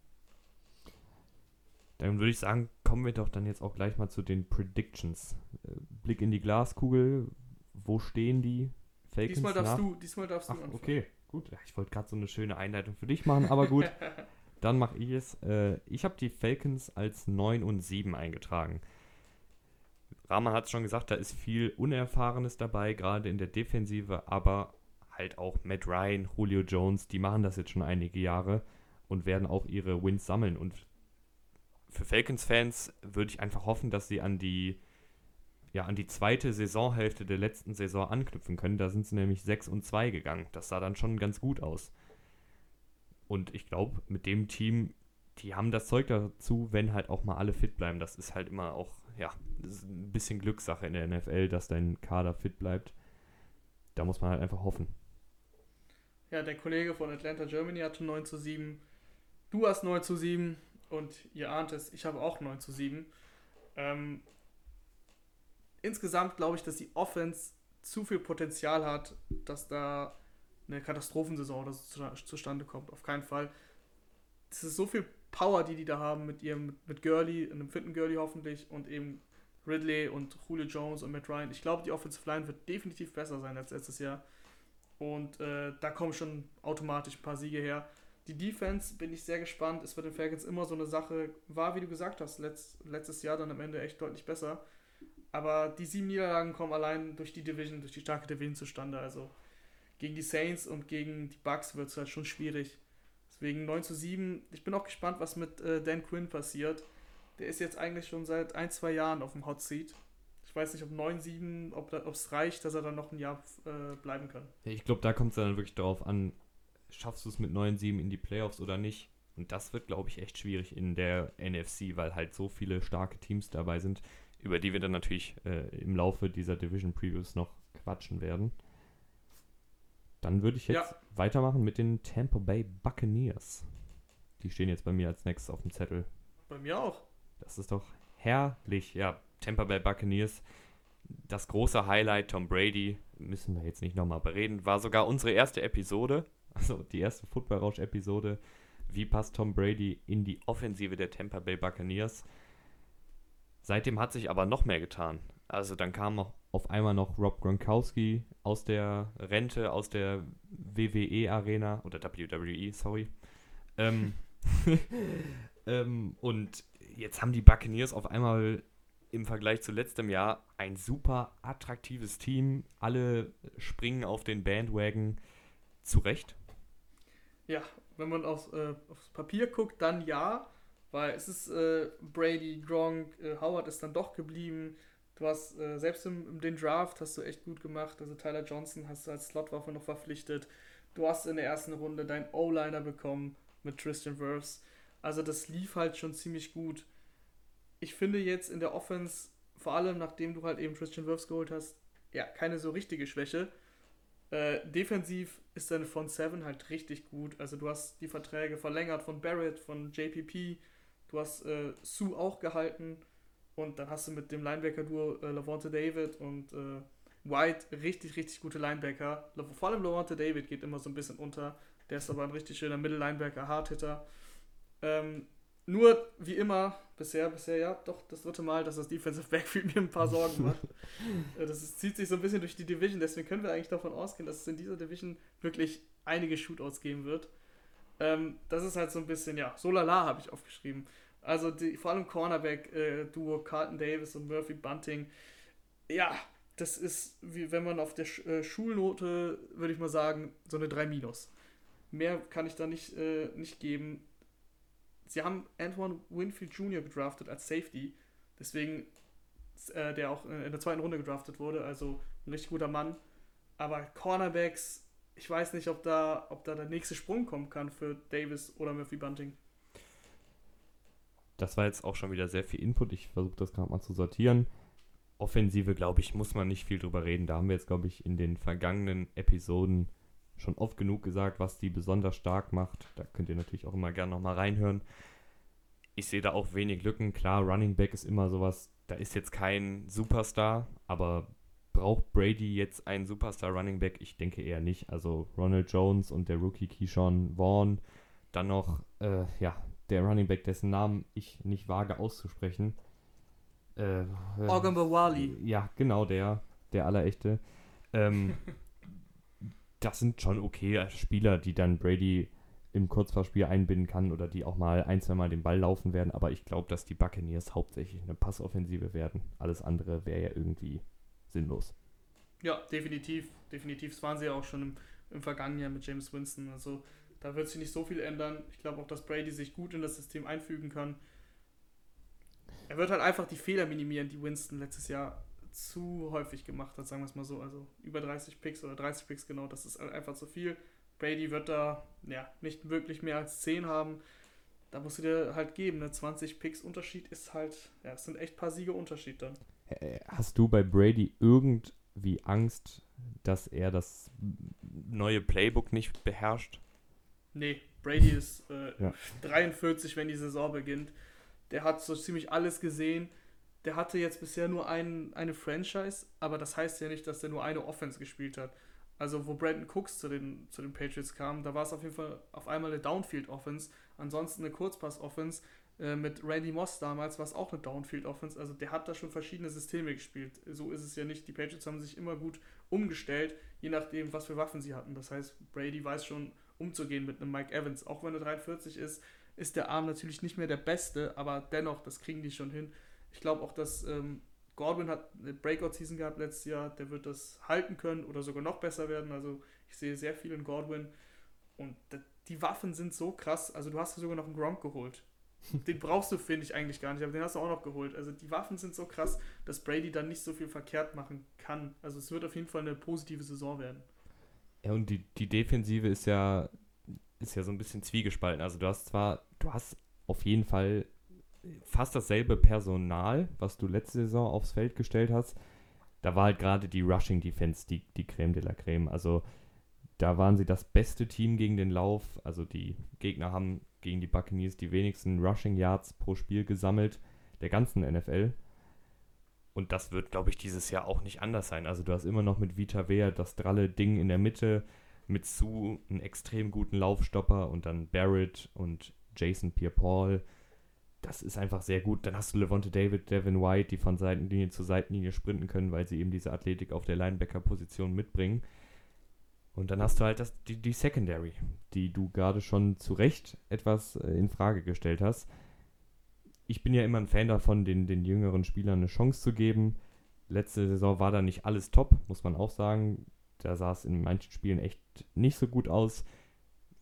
Dann würde ich sagen, kommen wir doch dann jetzt auch gleich mal zu den Predictions. Äh, Blick in die Glaskugel, wo stehen die Falcons? Diesmal darfst nach? du, diesmal darfst Ach, du anfangen. Okay, gut. Ich wollte gerade so eine schöne Einleitung für dich machen, aber gut. <laughs> dann mache ich es. Äh, ich habe die Falcons als 9 und 7 eingetragen. Rahman hat es schon gesagt, da ist viel Unerfahrenes dabei, gerade in der Defensive, aber halt auch Matt Ryan, Julio Jones, die machen das jetzt schon einige Jahre und werden auch ihre Wins sammeln. Und für Falcons-Fans würde ich einfach hoffen, dass sie an die, ja, an die zweite Saisonhälfte der letzten Saison anknüpfen können. Da sind sie nämlich 6 und 2 gegangen. Das sah dann schon ganz gut aus. Und ich glaube, mit dem Team, die haben das Zeug dazu, wenn halt auch mal alle fit bleiben. Das ist halt immer auch, ja, ein bisschen Glückssache in der NFL, dass dein Kader fit bleibt. Da muss man halt einfach hoffen. Ja, der Kollege von Atlanta Germany hatte 9 zu 7. Du hast 9 zu 7 und ihr ahnt es, ich habe auch 9 zu 7. Ähm, insgesamt glaube ich, dass die Offense zu viel Potenzial hat, dass da eine Katastrophensaison oder so zustande kommt. Auf keinen Fall. Es ist so viel Power, die die da haben mit ihrem, mit Gurley, einem fitten Gurley hoffentlich und eben Ridley und Julio Jones und Matt Ryan. Ich glaube, die Offensive Line wird definitiv besser sein als letztes Jahr. Und äh, da kommen schon automatisch ein paar Siege her. Die Defense bin ich sehr gespannt. Es wird den Falcons immer so eine Sache, war wie du gesagt hast, letzt, letztes Jahr dann am Ende echt deutlich besser. Aber die sieben Niederlagen kommen allein durch die Division, durch die starke Division zustande. Also gegen die Saints und gegen die Bucks wird es halt schon schwierig. Deswegen 9 zu 7. Ich bin auch gespannt, was mit äh, Dan Quinn passiert. Der ist jetzt eigentlich schon seit ein, zwei Jahren auf dem Hot Seat. Ich weiß nicht, ob 9-7, ob es reicht, dass er dann noch ein Jahr äh, bleiben kann. Ja, ich glaube, da kommt es dann wirklich darauf an, schaffst du es mit 9-7 in die Playoffs oder nicht. Und das wird, glaube ich, echt schwierig in der NFC, weil halt so viele starke Teams dabei sind, über die wir dann natürlich äh, im Laufe dieser Division Previews noch quatschen werden. Dann würde ich jetzt ja. weitermachen mit den Tampa Bay Buccaneers. Die stehen jetzt bei mir als nächstes auf dem Zettel. Bei mir auch. Das ist doch herrlich. Ja, Tampa Bay Buccaneers. Das große Highlight, Tom Brady, müssen wir jetzt nicht nochmal bereden, war sogar unsere erste Episode, also die erste Football Rausch-Episode. Wie passt Tom Brady in die Offensive der Tampa Bay Buccaneers? Seitdem hat sich aber noch mehr getan. Also dann kam auf einmal noch Rob Gronkowski aus der Rente, aus der WWE Arena oder WWE, sorry. Ähm, <laughs> ähm, und jetzt haben die Buccaneers auf einmal im Vergleich zu letztem Jahr ein super attraktives Team. Alle springen auf den Bandwagon zurecht. Ja, wenn man aufs, äh, aufs Papier guckt, dann ja, weil es ist äh, Brady, Gronk, äh, Howard ist dann doch geblieben. Du hast äh, selbst im, im, den Draft hast du echt gut gemacht. Also Tyler Johnson hast du als Slotwaffe noch verpflichtet. Du hast in der ersten Runde deinen O-Liner bekommen mit Tristan Wirfs. Also das lief halt schon ziemlich gut ich finde jetzt in der Offense, vor allem nachdem du halt eben Christian Wirfs geholt hast, ja, keine so richtige Schwäche. Äh, defensiv ist deine Front 7 halt richtig gut. Also du hast die Verträge verlängert von Barrett, von JPP, du hast äh, Sue auch gehalten und dann hast du mit dem Linebacker-Duo äh, Lavonte David und äh, White richtig, richtig gute Linebacker. Vor allem Lavonte David geht immer so ein bisschen unter. Der ist aber ein richtig schöner Mittellinebacker, Hardhitter. Ähm, nur, wie immer, bisher, bisher, ja, doch, das dritte Mal, dass das Defensive Backfield mir ein paar Sorgen macht. <laughs> Äh, das ist, zieht sich so ein bisschen durch die Division, deswegen können wir eigentlich davon ausgehen, dass es in dieser Division wirklich einige Shootouts geben wird. Ähm, das ist halt so ein bisschen, ja, so lala habe ich aufgeschrieben. Also die, vor allem Cornerback-Duo äh, Carlton Davis und Murphy Bunting. Ja, das ist, wie wenn man auf der Sch äh, Schulnote, würde ich mal sagen, so eine 3 minus. Mehr kann ich da nicht, äh, nicht geben sie haben Antoine Winfield Jr. gedraftet als Safety, deswegen äh, der auch in der zweiten Runde gedraftet wurde, also ein richtig guter Mann. Aber Cornerbacks, ich weiß nicht, ob da, ob da der nächste Sprung kommen kann für Davis oder Murphy Bunting. Das war jetzt auch schon wieder sehr viel Input. Ich versuche das gerade mal zu sortieren. Offensive, glaube ich, muss man nicht viel drüber reden. Da haben wir jetzt, glaube ich, in den vergangenen Episoden schon oft genug gesagt, was die besonders stark macht. Da könnt ihr natürlich auch immer gerne nochmal reinhören. Ich sehe da auch wenig Lücken. Klar, Running Back ist immer sowas, da ist jetzt kein Superstar, aber braucht Brady jetzt einen Superstar Running Back? Ich denke eher nicht. Also Ronald Jones und der Rookie Keyshawn Vaughn. Dann noch, äh, ja, der Running Back, dessen Namen ich nicht wage auszusprechen. Äh, Wally. Ja, genau, der, der allerechte. Ähm, <laughs> das sind schon okay Spieler, die dann Brady im Kurzpassspiel einbinden kann oder die auch mal ein, zwei Mal den Ball laufen werden. Aber ich glaube, dass die Buccaneers hauptsächlich eine Passoffensive werden. Alles andere wäre ja irgendwie sinnlos. Ja, definitiv. Definitiv. Das waren sie ja auch schon im, im vergangenen Jahr mit James Winston. Also da wird sich nicht so viel ändern. Ich glaube auch, dass Brady sich gut in das System einfügen kann. Er wird halt einfach die Fehler minimieren, die Winston letztes Jahr zu häufig gemacht hat, sagen wir es mal so. Also über 30 Picks oder 30 Picks genau, das ist einfach zu viel. Brady wird da ja, nicht wirklich mehr als 10 haben. Da musst du dir halt geben, ne? 20 Picks Unterschied ist halt, ja, es sind echt ein paar Siege Unterschied dann. Hast du bei Brady irgendwie Angst, dass er das neue Playbook nicht beherrscht? Nee, Brady ist äh, <laughs> ja. 43, wenn die Saison beginnt. Der hat so ziemlich alles gesehen der hatte jetzt bisher nur ein, eine Franchise, aber das heißt ja nicht, dass der nur eine Offense gespielt hat. Also wo Brandon Cooks zu den, zu den Patriots kam, da war es auf jeden Fall auf einmal eine Downfield-Offense, ansonsten eine Kurzpass-Offense. Äh, mit Randy Moss damals war es auch eine Downfield-Offense. Also der hat da schon verschiedene Systeme gespielt. So ist es ja nicht. Die Patriots haben sich immer gut umgestellt, je nachdem, was für Waffen sie hatten. Das heißt, Brady weiß schon umzugehen mit einem Mike Evans. Auch wenn er 43 ist, ist der Arm natürlich nicht mehr der beste, aber dennoch, das kriegen die schon hin. Ich glaube auch, dass ähm, Godwin hat eine Breakout-Season gehabt letztes Jahr. Der wird das halten können oder sogar noch besser werden. Also ich sehe sehr viel in Godwin. Und die Waffen sind so krass. Also du hast sogar noch einen Gronk geholt. <laughs> Den brauchst du, finde ich, eigentlich gar nicht, aber den hast du auch noch geholt. Also die Waffen sind so krass, dass Brady dann nicht so viel verkehrt machen kann. Also es wird auf jeden Fall eine positive Saison werden. Ja, und die, die Defensive ist ja, ist ja so ein bisschen zwiegespalten. Also du hast zwar, du hast auf jeden Fall fast dasselbe Personal, was du letzte Saison aufs Feld gestellt hast. Da war halt gerade die Rushing Defense die, die Creme de la Creme. Also da waren sie das beste Team gegen den Lauf. Also die Gegner haben gegen die Buccaneers die wenigsten Rushing Yards pro Spiel gesammelt der ganzen NFL. Und das wird, glaube ich, dieses Jahr auch nicht anders sein. Also du hast immer noch mit Vita Vea das dralle Ding in der Mitte, mit Sue einen extrem guten Laufstopper und dann Barrett und Jason Pierre-Paul das ist einfach sehr gut. Dann hast du Levante David, Devin White, die von Seitenlinie zu Seitenlinie sprinten können, weil sie eben diese Athletik auf der Linebacker-Position mitbringen. Und dann hast du halt das, die, die Secondary, die du gerade schon zu Recht etwas äh, in Frage gestellt hast. Ich bin ja immer ein Fan davon, den, den jüngeren Spielern eine Chance zu geben. Letzte Saison war da nicht alles top, muss man auch sagen. Da sah es in manchen Spielen echt nicht so gut aus.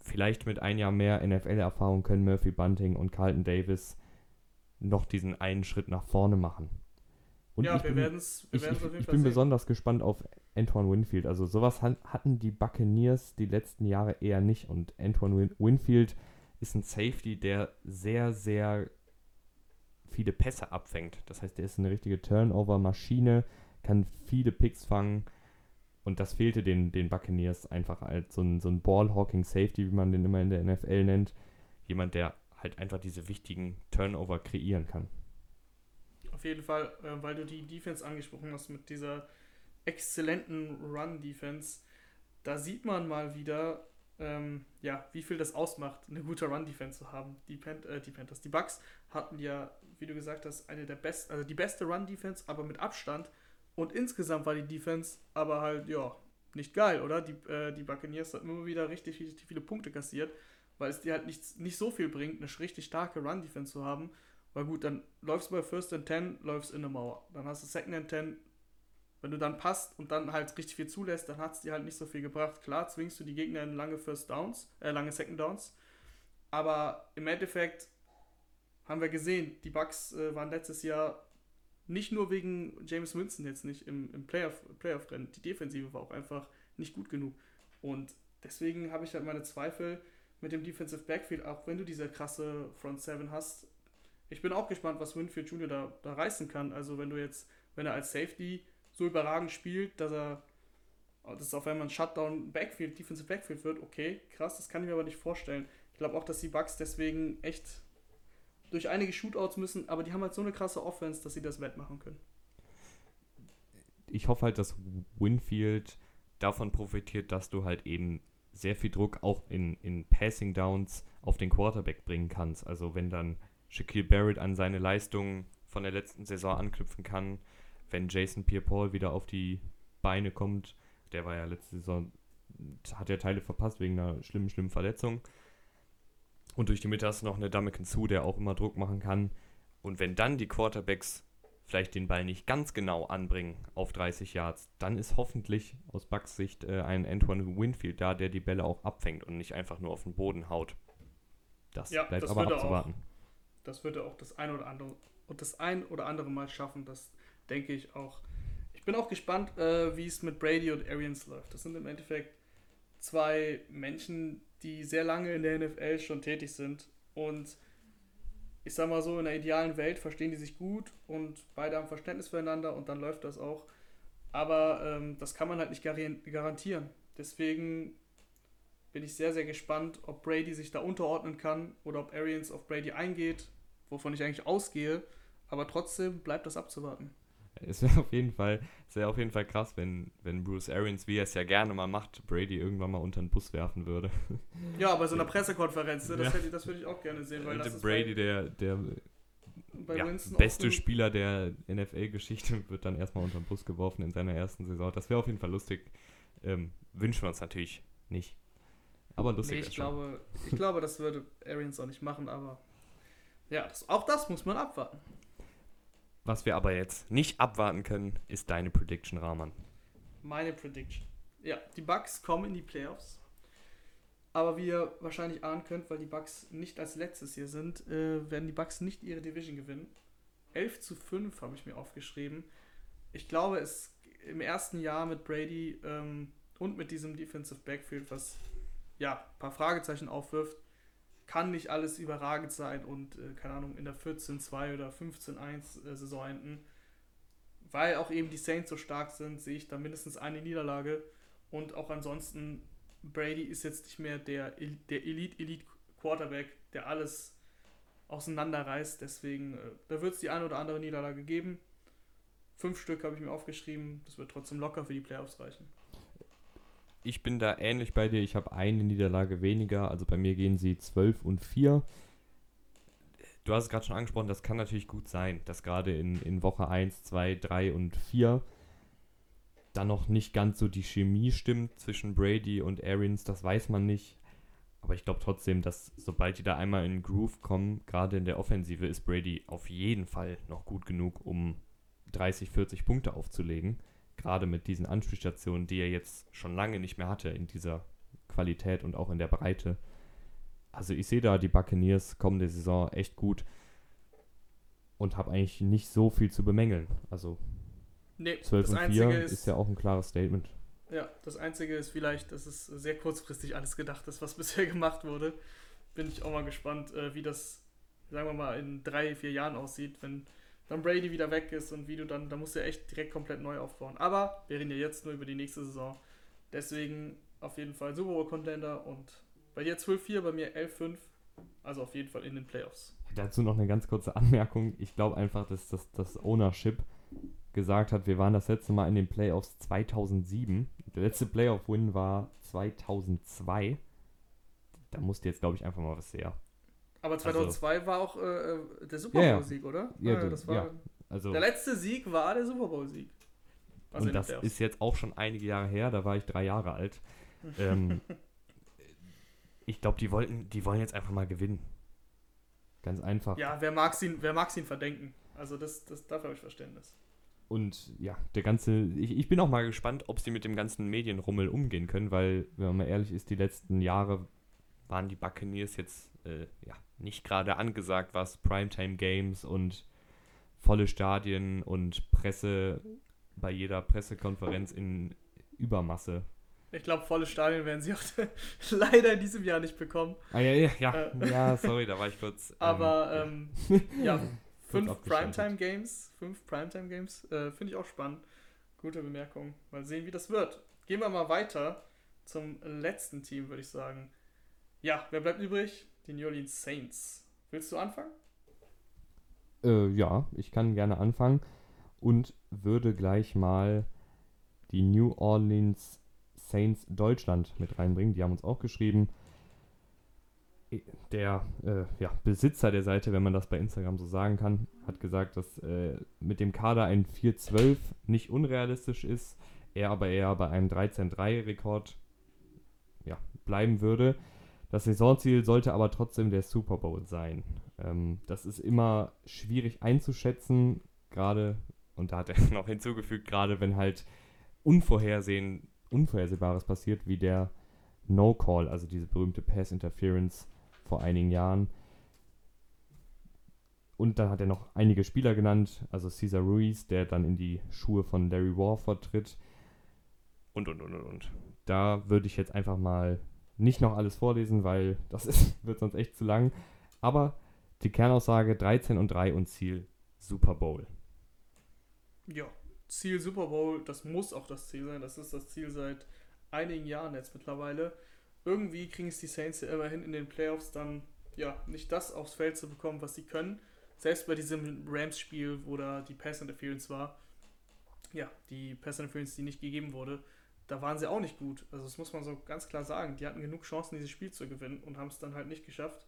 Vielleicht mit ein Jahr mehr NFL-Erfahrung können Murphy Bunting und Carlton Davis noch diesen einen Schritt nach vorne machen. Und ja, ich wir bin, werden es ich, ich, ich bin sehen. besonders gespannt auf Antoine Winfield. Also sowas hatten die Buccaneers die letzten Jahre eher nicht. Und Antoine Win Winfield ist ein Safety, der sehr, sehr viele Pässe abfängt. Das heißt, der ist eine richtige Turnover-Maschine, kann viele Picks fangen. Und das fehlte den, den Buccaneers einfach als so ein, so ein Ball-Hawking-Safety, wie man den immer in der NFL nennt. Jemand, der halt einfach diese wichtigen Turnover kreieren kann. Auf jeden Fall, äh, weil du die Defense angesprochen hast mit dieser exzellenten Run-Defense, da sieht man mal wieder, ähm, ja, wie viel das ausmacht, eine gute Run-Defense zu haben. Die, Pan äh, die Panthers, die Bucks hatten ja, wie du gesagt hast, eine der besten, also die beste Run-Defense, aber mit Abstand. Und insgesamt war die Defense aber halt, ja, nicht geil, oder? Die, äh, die Buccaneers hatten immer wieder richtig, richtig viele Punkte kassiert, weil es dir halt nicht, nicht so viel bringt, eine richtig starke Run-Defense zu haben. Weil gut, dann läufst du bei First and 10, läufst in eine Mauer. Dann hast du Second and 10. Wenn du dann passt und dann halt richtig viel zulässt, dann hat es dir halt nicht so viel gebracht. Klar, zwingst du die Gegner in lange First Downs, äh, lange Second Downs. Aber im Endeffekt haben wir gesehen, die Bucks äh, waren letztes Jahr nicht nur wegen James Winston jetzt nicht im, im Playoff, Playoff-Rennen. Die Defensive war auch einfach nicht gut genug. Und deswegen habe ich halt meine Zweifel mit dem Defensive Backfield, auch wenn du diese krasse Front 7 hast. Ich bin auch gespannt, was Winfield Jr. da, da reißen kann. Also wenn du jetzt, wenn er als Safety so überragend spielt, dass er dass es auf einmal ein Shutdown Backfield, Defensive Backfield wird, okay, krass, das kann ich mir aber nicht vorstellen. Ich glaube auch, dass die Bucks deswegen echt durch einige Shootouts müssen, aber die haben halt so eine krasse Offense, dass sie das wettmachen können. ich hoffe halt, dass Winfield davon profitiert, dass du halt eben sehr viel Druck auch in, in Passing Downs auf den Quarterback bringen kannst. Also wenn dann Shaquille Barrett an seine Leistungen von der letzten Saison anknüpfen kann, wenn Jason Pierre-Paul wieder auf die Beine kommt, der war ja letzte Saison, hat ja Teile verpasst wegen einer schlimmen, schlimmen Verletzung. Und durch die Mitte hast du noch eine Dameken zu, der auch immer Druck machen kann. Und wenn dann die Quarterbacks vielleicht den Ball nicht ganz genau anbringen auf 30 Yards, dann ist hoffentlich aus Bucks Sicht äh, ein Antoine Winfield da, der die Bälle auch abfängt und nicht einfach nur auf den Boden haut. Das Ja, bleibt das aber würde abzuwarten. Das wird er auch das ein oder andere und das ein oder andere Mal schaffen, das denke ich auch. Ich bin auch gespannt, äh, wie es mit Brady und Arians läuft. Das sind im Endeffekt zwei Menschen, die sehr lange in der NFL schon tätig sind und ich sag mal so, in der idealen Welt verstehen die sich gut und beide haben Verständnis füreinander und dann läuft das auch. Aber ähm, das kann man halt nicht garantieren. Deswegen bin ich sehr, sehr gespannt, ob Brady sich da unterordnen kann oder ob Arians auf Brady eingeht, wovon ich eigentlich ausgehe. Aber trotzdem bleibt das abzuwarten. Es wäre <laughs> auf jeden Fall, es wäre auf jeden Fall krass, wenn, wenn Bruce Arians, wie er es ja gerne mal macht, Brady irgendwann mal unter den Bus werfen würde. <laughs> Ja, bei so einer Pressekonferenz, ne, das, Ja. hätte, das würde ich auch gerne sehen, weil Und das ist Brady, der, der bei ja, beste Spieler der NFL-Geschichte, <laughs> wird dann erstmal unter den Bus geworfen in seiner ersten Saison. Das wäre auf jeden Fall lustig. Ähm, wünschen wir uns natürlich nicht. Aber lustig Nee, ich schon. glaube, ich glaube, das würde Arians auch nicht machen, aber ja, das, auch das muss man abwarten. Was wir aber jetzt nicht abwarten können, ist deine Prediction, Rahman. Meine Prediction. Ja, die Bucks kommen in die Playoffs. Aber wie ihr wahrscheinlich ahnen könnt, weil die Bucks nicht als letztes hier sind, äh, werden die Bucks nicht ihre Division gewinnen. 11 zu 5 habe ich mir aufgeschrieben. Ich glaube, es im ersten Jahr mit Brady ähm, und mit diesem Defensive Backfield, was ja ein paar Fragezeichen aufwirft, kann nicht alles überragend sein und, äh, keine Ahnung, in der 14-2 oder 15-1 äh, Saison enden. Weil auch eben die Saints so stark sind, sehe ich da mindestens eine Niederlage. Und auch ansonsten, Brady ist jetzt nicht mehr der, der Elite-Elite-Quarterback, der alles auseinanderreißt. Deswegen, äh, da wird es die eine oder andere Niederlage geben. Fünf Stück habe ich mir aufgeschrieben. Das wird trotzdem locker für die Playoffs reichen. Ich bin da ähnlich bei dir. Ich habe eine Niederlage weniger. Also bei mir gehen sie 12 und 4. Du hast es gerade schon angesprochen, das kann natürlich gut sein, dass gerade in, in Woche 1, 2, 3 und 4 da noch nicht ganz so die Chemie stimmt zwischen Brady und Arians, das weiß man nicht. Aber ich glaube trotzdem, dass sobald die da einmal in Groove kommen, gerade in der Offensive, ist Brady auf jeden Fall noch gut genug, um 30, 40 Punkte aufzulegen. Gerade mit diesen Anspielstationen, die er jetzt schon lange nicht mehr hatte in dieser Qualität und auch in der Breite. Also ich sehe da die Buccaneers kommende Saison echt gut und habe eigentlich nicht so viel zu bemängeln. Also Nee, 12 das und Einzige 4 ist, ist ja auch ein klares Statement. Ja, das Einzige ist vielleicht, dass es sehr kurzfristig alles gedacht ist, was <laughs> bisher gemacht wurde. Bin ich auch mal gespannt, äh, wie das, sagen wir mal, in drei, vier Jahren aussieht, wenn dann Brady wieder weg ist und wie du dann, da musst du ja echt direkt komplett neu aufbauen. Aber wir reden ja jetzt nur über die nächste Saison. Deswegen auf jeden Fall Super Bowl Contender und bei dir 12-4, bei mir 11-5. Also auf jeden Fall in den Playoffs. Dazu noch eine ganz kurze Anmerkung. Ich glaube einfach, dass das, das Ownership gesagt hat, wir waren das letzte Mal in den Playoffs 2007. Der letzte Playoff-Win war 2002. Da musste jetzt, glaube ich, einfach mal was her. Aber 2002 war auch äh, der Super Ja, ja. Bowl-Sieg, oder? Ja, Ah, du- das war, ja. Also, Der letzte Sieg war der Super Bowl-Sieg. Also und das ist jetzt auch schon einige Jahre her, da war ich drei Jahre alt. ähm, <laughs> ich glaube, die wollten, die wollen jetzt einfach mal gewinnen. Ganz einfach. Ja, wer mag's ihn, wer mag's ihn verdenken? Also das, das dafür habe ich Verständnis. Und ja, der ganze, ich, ich bin auch mal gespannt, ob sie mit dem ganzen Medienrummel umgehen können, weil, wenn man mal ehrlich ist, die letzten Jahre waren die Buccaneers jetzt äh, ja, nicht gerade angesagt, was Primetime Games und volle Stadien und Presse bei jeder Pressekonferenz in Übermasse. Ich glaube, volle Stadien werden sie auch <laughs> leider in diesem Jahr nicht bekommen. Ah ja, ja, ja, Äh. ja sorry, da war ich kurz. <laughs> ähm, Aber ja. ähm, ja, <laughs> fünf abgeschaltet. Primetime-Games, fünf Primetime-Games, äh, finde ich auch spannend. Gute Bemerkung. Mal sehen, wie das wird. Gehen wir mal weiter zum letzten Team, würde ich sagen. Ja, wer bleibt übrig? Die New Orleans Saints. Willst du anfangen? Äh, ja, ich kann gerne anfangen und würde gleich mal die New Orleans Saints Deutschland mit reinbringen. Die haben uns auch geschrieben. Der äh, ja, Besitzer der Seite, wenn man das bei Instagram so sagen kann, hat gesagt, dass äh, mit dem Kader ein 4-12 nicht unrealistisch ist, er aber eher bei einem 13-3-Rekord ja, bleiben würde. Das Saisonziel sollte aber trotzdem der Super Bowl sein. Ähm, das ist immer schwierig einzuschätzen, gerade, und da hat er <laughs> noch hinzugefügt, gerade wenn halt unvorhersehen, Unvorhersehbares passiert, wie der No-Call, also diese berühmte Pass-Interference vor einigen Jahren. Und dann hat er noch einige Spieler genannt, also Cesar Ruiz, der dann in die Schuhe von Larry Warford tritt. Und, und, und, und, und. Da würde ich jetzt einfach mal nicht noch alles vorlesen, weil das ist, <laughs> wird sonst echt zu lang. Aber die Kernaussage 13 und 3 und Ziel Super Bowl. Ja, Ziel Super Bowl, das muss auch das Ziel sein. Das ist das Ziel seit einigen Jahren jetzt mittlerweile. Irgendwie kriegen es die Saints ja immerhin in den Playoffs dann, ja, nicht das aufs Feld zu bekommen, was sie können. Selbst bei diesem Rams-Spiel, wo da die Pass-Interference war, ja, die Pass-Interference, die nicht gegeben wurde, da waren sie auch nicht gut. Also das muss man so ganz klar sagen. Die hatten genug Chancen, dieses Spiel zu gewinnen und haben es dann halt nicht geschafft.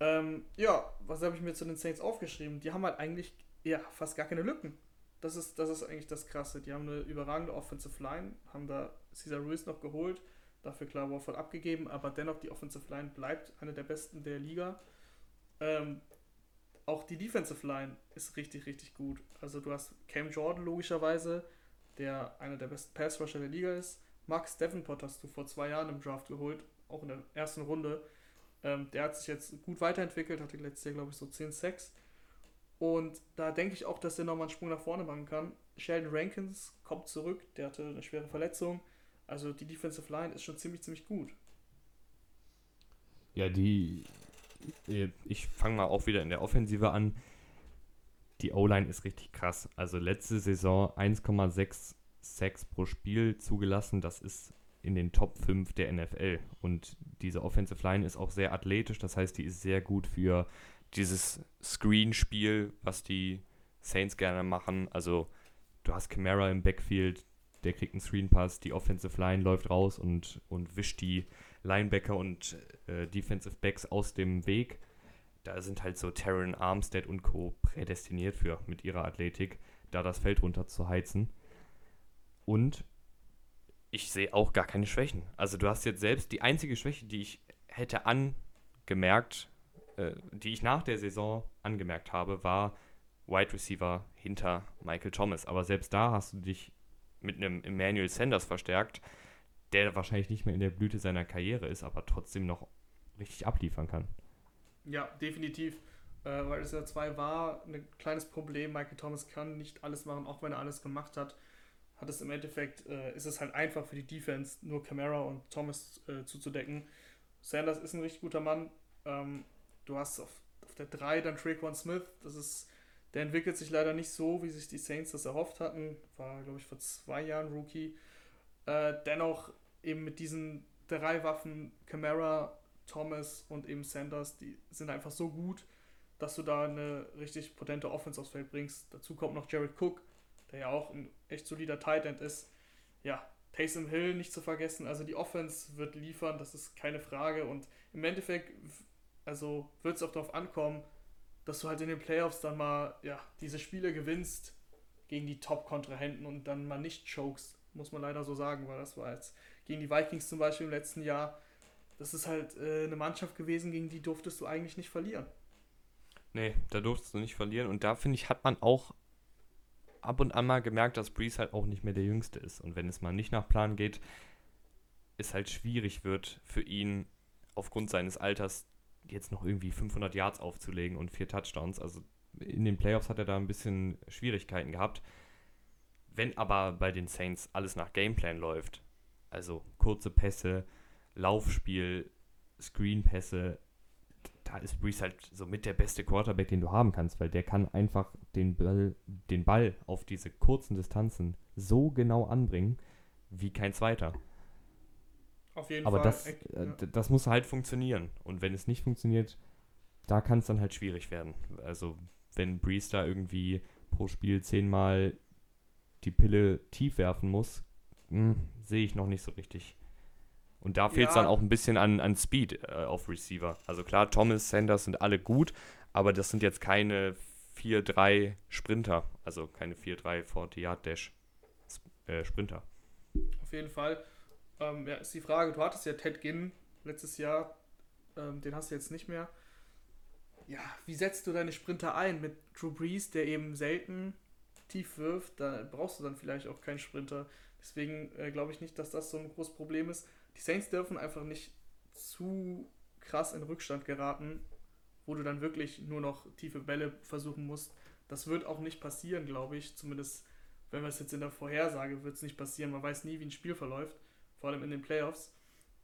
Ähm, ja, was habe ich mir zu den Saints aufgeschrieben? Die haben halt eigentlich ja, fast gar keine Lücken. Das ist, das ist eigentlich das Krasse. Die haben eine überragende Offensive Line, haben da Cesar Ruiz noch geholt, dafür klar Warford abgegeben, aber dennoch die Offensive Line bleibt eine der besten der Liga. Ähm, auch die Defensive Line ist richtig, richtig gut. Also du hast Cam Jordan logischerweise, der einer der besten Pass-Rusher der Liga ist. Max Davenport hast du vor zwei Jahren im Draft geholt, auch in der ersten Runde. Ähm, der hat sich jetzt gut weiterentwickelt, hatte letztes Jahr, glaube ich, so 10 Sacks. Und da denke ich auch, dass er nochmal einen Sprung nach vorne machen kann. Sheldon Rankins kommt zurück, der hatte eine schwere Verletzung. Also die Defensive Line ist schon ziemlich, ziemlich gut. Ja, die. Ich fange mal auch wieder in der Offensive an. Die O-Line ist richtig krass. Also letzte Saison 1,6 Sacks pro Spiel zugelassen. Das ist in den Top 5 der NFL. Und diese Offensive Line ist auch sehr athletisch. Das heißt, die ist sehr gut für dieses Screen-Spiel, was die Saints gerne machen. Also du hast Camara im Backfield, der kriegt einen Screen-Pass, die Offensive Line läuft raus und, und wischt die Linebacker und äh, Defensive Backs aus dem Weg. Da sind halt so Terran Armstead und Co. prädestiniert für mit ihrer Athletik, da das Feld runter zu heizen. Und ich sehe auch gar keine Schwächen. Also du hast jetzt selbst die einzige Schwäche, die ich hätte angemerkt, äh, die ich nach der Saison angemerkt habe, war Wide Receiver hinter Michael Thomas. Aber selbst da hast du dich mit einem Emmanuel Sanders verstärkt, der wahrscheinlich nicht mehr in der Blüte seiner Karriere ist, aber trotzdem noch richtig abliefern kann. Ja, definitiv. Äh, weil es ja 2 war ein kleines Problem. Michael Thomas kann nicht alles machen, auch wenn er alles gemacht hat. Hat es im Endeffekt, äh, ist es halt einfach für die Defense, nur Camara und Thomas äh, zuzudecken. Sanders ist ein richtig guter Mann. Ähm, du hast auf, auf der 3 dann Traquan Smith. Das ist, der entwickelt sich leider nicht so, wie sich die Saints das erhofft hatten. War, glaube ich, vor zwei Jahren Rookie. Äh, dennoch eben mit diesen drei Waffen, Camara, Thomas und eben Sanders, die sind einfach so gut, dass du da eine richtig potente Offense aufs Feld bringst. Dazu kommt noch Jared Cook, der ja auch ein echt solider Tight End ist. Ja, Taysom Hill nicht zu vergessen. Also die Offense wird liefern, das ist keine Frage. Und im Endeffekt, also wird es auch darauf ankommen, dass du halt in den Playoffs dann mal ja, diese Spiele gewinnst gegen die Top-Kontrahenten und dann mal nicht chokes, muss man leider so sagen, weil das war jetzt gegen die Vikings zum Beispiel im letzten Jahr. Das ist halt äh, eine Mannschaft gewesen, gegen die durftest du eigentlich nicht verlieren. Nee, da durftest du nicht verlieren. Und da, finde ich, hat man auch ab und an mal gemerkt, dass Breeze halt auch nicht mehr der Jüngste ist. Und wenn es mal nicht nach Plan geht, es halt schwierig wird für ihn aufgrund seines Alters jetzt noch irgendwie 500 Yards aufzulegen und vier Touchdowns. Also in den Playoffs hat er da ein bisschen Schwierigkeiten gehabt. Wenn aber bei den Saints alles nach Gameplan läuft, also kurze Pässe, Laufspiel, Screenpässe, da ist Breeze halt so mit der beste Quarterback, den du haben kannst, weil der kann einfach den Ball, den Ball auf diese kurzen Distanzen so genau anbringen wie kein zweiter. Auf jeden Aber Fall. das, Äh, ja. das muss halt funktionieren. Und wenn es nicht funktioniert, da kann es dann halt schwierig werden. Also wenn Breeze da irgendwie pro Spiel zehnmal die Pille tief werfen muss, hm, sehe ich noch nicht so richtig. Und da fehlt es Ja. dann auch ein bisschen an, an Speed äh, auf Receiver. Also klar, Thomas, Sanders sind alle gut, aber das sind jetzt keine 4-3 Sprinter. Also keine 4-3 40-Yard-Dash äh, Sprinter. Auf jeden Fall. Ähm, ja, ist die Frage, du hattest ja Ted Ginn letztes Jahr, ähm, den hast du jetzt nicht mehr. Ja, wie setzt du deine Sprinter ein? Mit Drew Brees, der eben selten tief wirft, da brauchst du dann vielleicht auch keinen Sprinter. Deswegen äh, glaube ich nicht, dass das so ein großes Problem ist. Die Saints dürfen einfach nicht zu krass in Rückstand geraten, wo du dann wirklich nur noch tiefe Bälle versuchen musst. Das wird auch nicht passieren, glaube ich. Zumindest, wenn wir es jetzt in der Vorhersage, wird es nicht passieren. Man weiß nie, wie ein Spiel verläuft, vor allem in den Playoffs.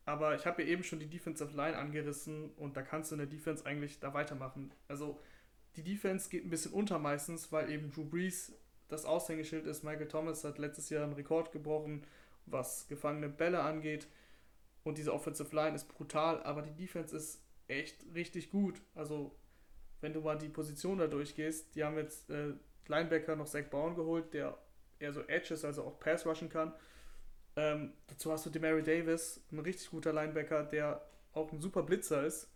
Aber ich habe ja eben schon die Defensive Line angerissen und da kannst du in der Defense eigentlich da weitermachen. Also die Defense geht ein bisschen unter meistens, weil eben Drew Brees das Aushängeschild ist. Michael Thomas hat letztes Jahr einen Rekord gebrochen, was gefangene Bälle angeht. Und diese Offensive Line ist brutal, aber die Defense ist echt richtig gut. Also, wenn du mal die Position da durchgehst, die haben jetzt äh, Linebacker noch Zach Brown geholt, der eher so Edge ist, also auch Pass rushen kann. Ähm, dazu hast du Demary Davis, ein richtig guter Linebacker, der auch ein super Blitzer ist.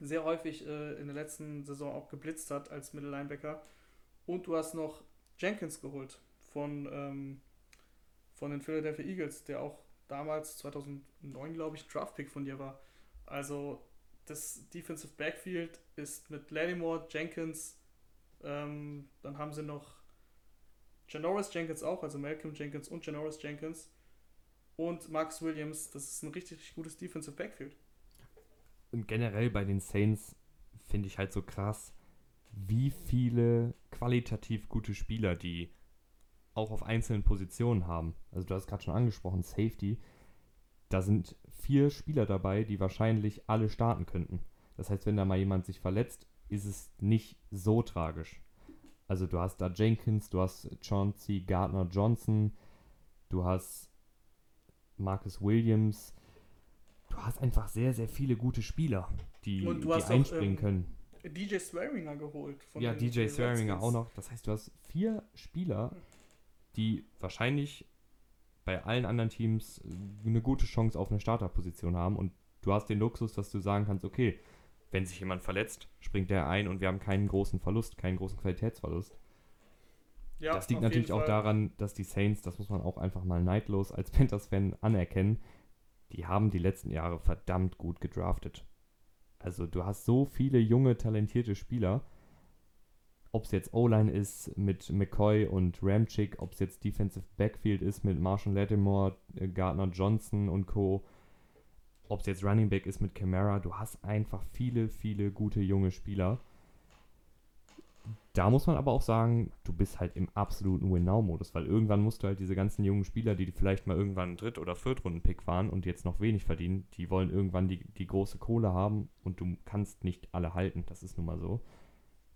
Sehr häufig äh, in der letzten Saison auch geblitzt hat als Middle Linebacker. Und du hast noch Jenkins geholt von, ähm, von den Philadelphia Eagles, der auch damals 2009, glaube ich, Draftpick von dir war. Also das Defensive Backfield ist mit Lattimore, Jenkins, ähm, dann haben sie noch Janoris Jenkins auch, also Malcolm Jenkins und Janoris Jenkins und Max Williams. Das ist ein richtig, richtig gutes Defensive Backfield. Und generell bei den Saints finde ich halt so krass, wie viele qualitativ gute Spieler die auch auf einzelnen Positionen haben. Also du hast gerade schon angesprochen, Safety. Da sind vier Spieler dabei, die wahrscheinlich alle starten könnten. Das heißt, wenn da mal jemand sich verletzt, ist es nicht so tragisch. Also du hast da Jenkins, du hast Chauncey Gardner Johnson, du hast Marcus Williams. Du hast einfach sehr, sehr viele gute Spieler, die, Und du die hast auch, einspringen ähm, können. DJ Swearinger geholt. von Ja, DJ Swearinger auch noch. Das heißt, du hast vier Spieler, die wahrscheinlich bei allen anderen Teams äh, eine gute Chance auf eine Starterposition haben. Und du hast den Luxus, dass du sagen kannst, okay, wenn sich jemand verletzt, springt der ein und wir haben keinen großen Verlust, keinen großen Qualitätsverlust. Ja, das liegt natürlich auch daran, dass die Saints, das muss man auch einfach mal neidlos als <laughs> Panthers-Fan anerkennen, die haben die letzten Jahre verdammt gut gedraftet. Also du hast so viele junge, talentierte Spieler. Ob es jetzt O-Line ist mit McCoy und Ramchick, ob es jetzt Defensive Backfield ist mit Marshall Lattimore, äh, Gardner Johnson und Co., ob es jetzt Running Back ist mit Camara, du hast einfach viele, viele gute junge Spieler. Da muss man aber auch sagen, du bist halt im absoluten Win-Now-Modus, weil irgendwann musst du halt diese ganzen jungen Spieler, die vielleicht mal irgendwann Dritt- oder Viertrunden-Pick waren und jetzt noch wenig verdienen, die wollen irgendwann die, die große Kohle haben und du kannst nicht alle halten. Das ist nun mal so.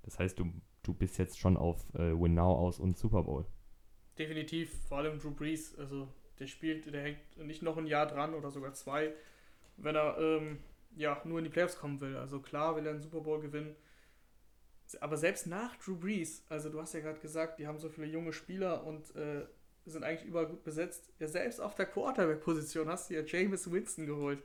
Das heißt, du, du bist jetzt schon auf äh, Win-Now aus und Super Bowl. Definitiv, vor allem Drew Brees, also der spielt, der hängt nicht noch ein Jahr dran oder sogar zwei, wenn er ähm, ja nur in die Playoffs kommen will. Also klar will er einen Super Bowl gewinnen aber selbst nach Drew Brees, also du hast ja gerade gesagt, die haben so viele junge Spieler und äh, sind eigentlich überall gut besetzt. Ja, selbst auf der Quarterback-Position hast du ja Jameis Winston geholt.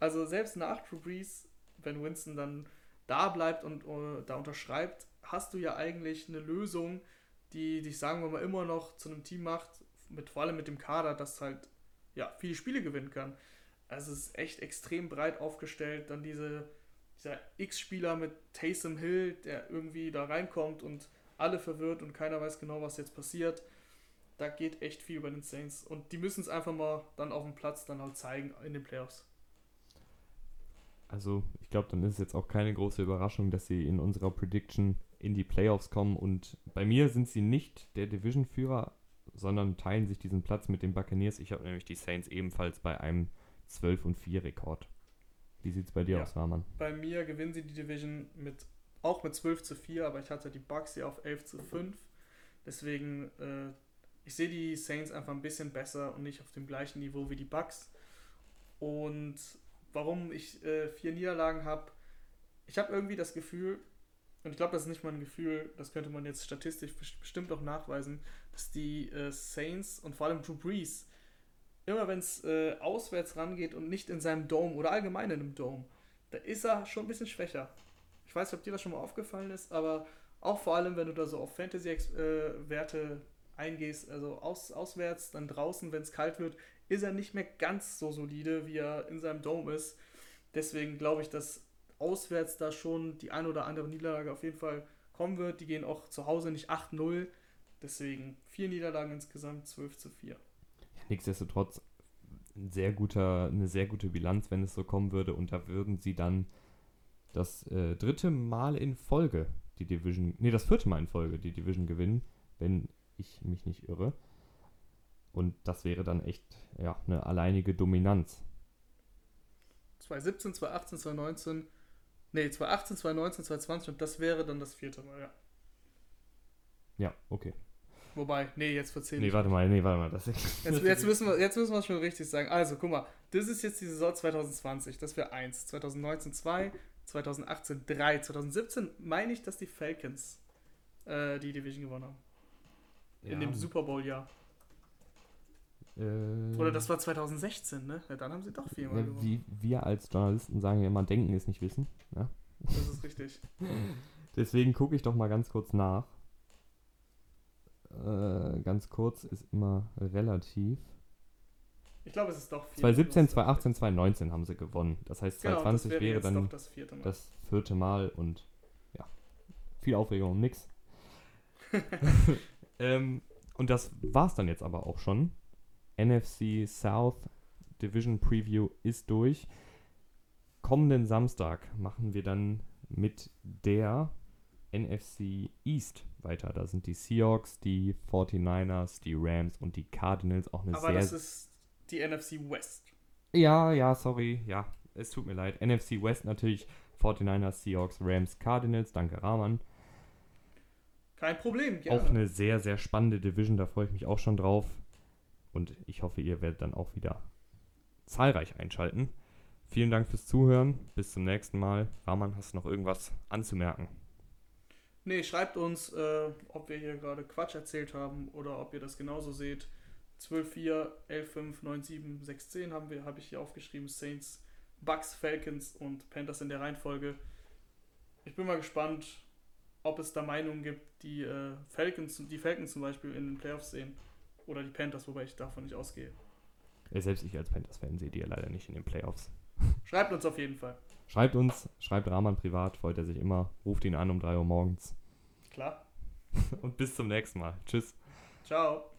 Also selbst nach Drew Brees, wenn Winston dann da bleibt und uh, da unterschreibt, hast du ja eigentlich eine Lösung, die dich, sagen wir mal, immer noch zu einem Team macht, mit, vor allem mit dem Kader, das halt ja, viele Spiele gewinnen kann. Also es ist echt extrem breit aufgestellt. Dann diese dieser X-Spieler mit Taysom Hill, der irgendwie da reinkommt und alle verwirrt und keiner weiß genau, was jetzt passiert. Da geht echt viel bei den Saints. Und die müssen es einfach mal dann auf dem Platz dann halt zeigen in den Playoffs. Also, ich glaube, dann ist es jetzt auch keine große Überraschung, dass sie in unserer Prediction in die Playoffs kommen. Und bei mir sind sie nicht der Division-Führer, sondern teilen sich diesen Platz mit den Buccaneers. Ich habe nämlich die Saints ebenfalls bei einem 12 und 4 Rekord. Wie sieht es bei dir ja. aus, Rahman? Bei mir gewinnen sie die Division mit auch mit 12 zu 4, aber ich hatte die Bucks hier auf 11 zu 5. Deswegen, äh, ich sehe die Saints einfach ein bisschen besser und nicht auf dem gleichen Niveau wie die Bucks. Und warum ich äh, vier Niederlagen habe, ich habe irgendwie das Gefühl, und ich glaube, das ist nicht mal ein Gefühl, das könnte man jetzt statistisch bestimmt auch nachweisen, dass die äh, Saints und vor allem Drew Brees immer wenn es äh, auswärts rangeht und nicht in seinem Dome oder allgemein in einem Dome, da ist er schon ein bisschen schwächer. Ich weiß nicht, ob dir das schon mal aufgefallen ist, aber auch vor allem, wenn du da so auf Fantasy-Werte äh, eingehst, also aus, auswärts, dann draußen, wenn es kalt wird, ist er nicht mehr ganz so solide, wie er in seinem Dome ist. Deswegen glaube ich, dass auswärts da schon die ein oder andere Niederlage auf jeden Fall kommen wird. Die gehen auch zu Hause nicht 8-0. Deswegen vier Niederlagen insgesamt, 12 zu 4 nichtsdestotrotz ein sehr guter, eine sehr gute Bilanz, wenn es so kommen würde. Und da würden sie dann das äh, dritte Mal in Folge die Division, nee, das vierte Mal in Folge die Division gewinnen, wenn ich mich nicht irre. Und das wäre dann echt ja, eine alleinige Dominanz. 2017, 2018, 2019, nee, 2018, 2019, 2020 und das wäre dann das vierte Mal, ja. Ja, okay. Wobei, nee, jetzt verzähle nee, warte mal, nee, warte mal. Das jetzt, jetzt, müssen wir, jetzt müssen wir es schon richtig sagen. Also, guck mal, das ist jetzt die Saison 2020, das wäre 1. 2019 2, 2018 3, 2017 meine ich, dass die Falcons äh, die Division gewonnen haben. In dem Super Bowl-Jahr. Äh, Oder das war 2016, ne? Ja, dann haben sie doch viermal ja, gewonnen. Wie wir als Journalisten sagen ja immer, denken ist nicht wissen. Ja? Das ist richtig. <laughs> Deswegen gucke ich doch mal ganz kurz nach äh, ganz kurz ist immer relativ. Ich glaube, es ist doch 2017, 2018, 2019 haben sie gewonnen. Das heißt, 2020 genau, wäre, wäre dann das vierte, das vierte, Mal und ja, viel Aufregung um nix. <laughs> <laughs> ähm, und das war's dann jetzt aber auch schon. NFC South Division Preview ist durch. Kommenden Samstag machen wir dann mit der NFC East weiter. Da sind die Seahawks, die 49ers, die Rams und die Cardinals auch eine Aber sehr. Aber das ist die NFC West. Ja, ja, sorry. Ja, es tut mir leid. NFC West natürlich 49ers, Seahawks, Rams, Cardinals. Danke, Rahman. Kein Problem, gerne. Auch eine sehr, sehr spannende Division. Da freue ich mich auch schon drauf. Und ich hoffe, ihr werdet dann auch wieder zahlreich einschalten. Vielen Dank fürs Zuhören. Bis zum nächsten Mal. Rahman, hast du noch irgendwas anzumerken? Nee, schreibt uns, äh, ob wir hier gerade Quatsch erzählt haben oder ob ihr das genauso seht. 12-4, 11-5, 9-7, 6-10 haben wir, habe ich hier aufgeschrieben. Saints, Bucks, Falcons und Panthers in der Reihenfolge. Ich bin mal gespannt, ob es da Meinungen gibt, die äh, Falcons, die Falcons zum Beispiel in den Playoffs sehen. Oder die Panthers, wobei ich davon nicht ausgehe. Ja, selbst ich als Panthers-Fan sehe die ja leider nicht in den Playoffs. <laughs> Schreibt uns auf jeden Fall. Schreibt uns, schreibt Rahman privat, freut er sich immer, ruft ihn an um 3 Uhr morgens. Klar. <laughs> Und bis zum nächsten Mal. Tschüss. Ciao.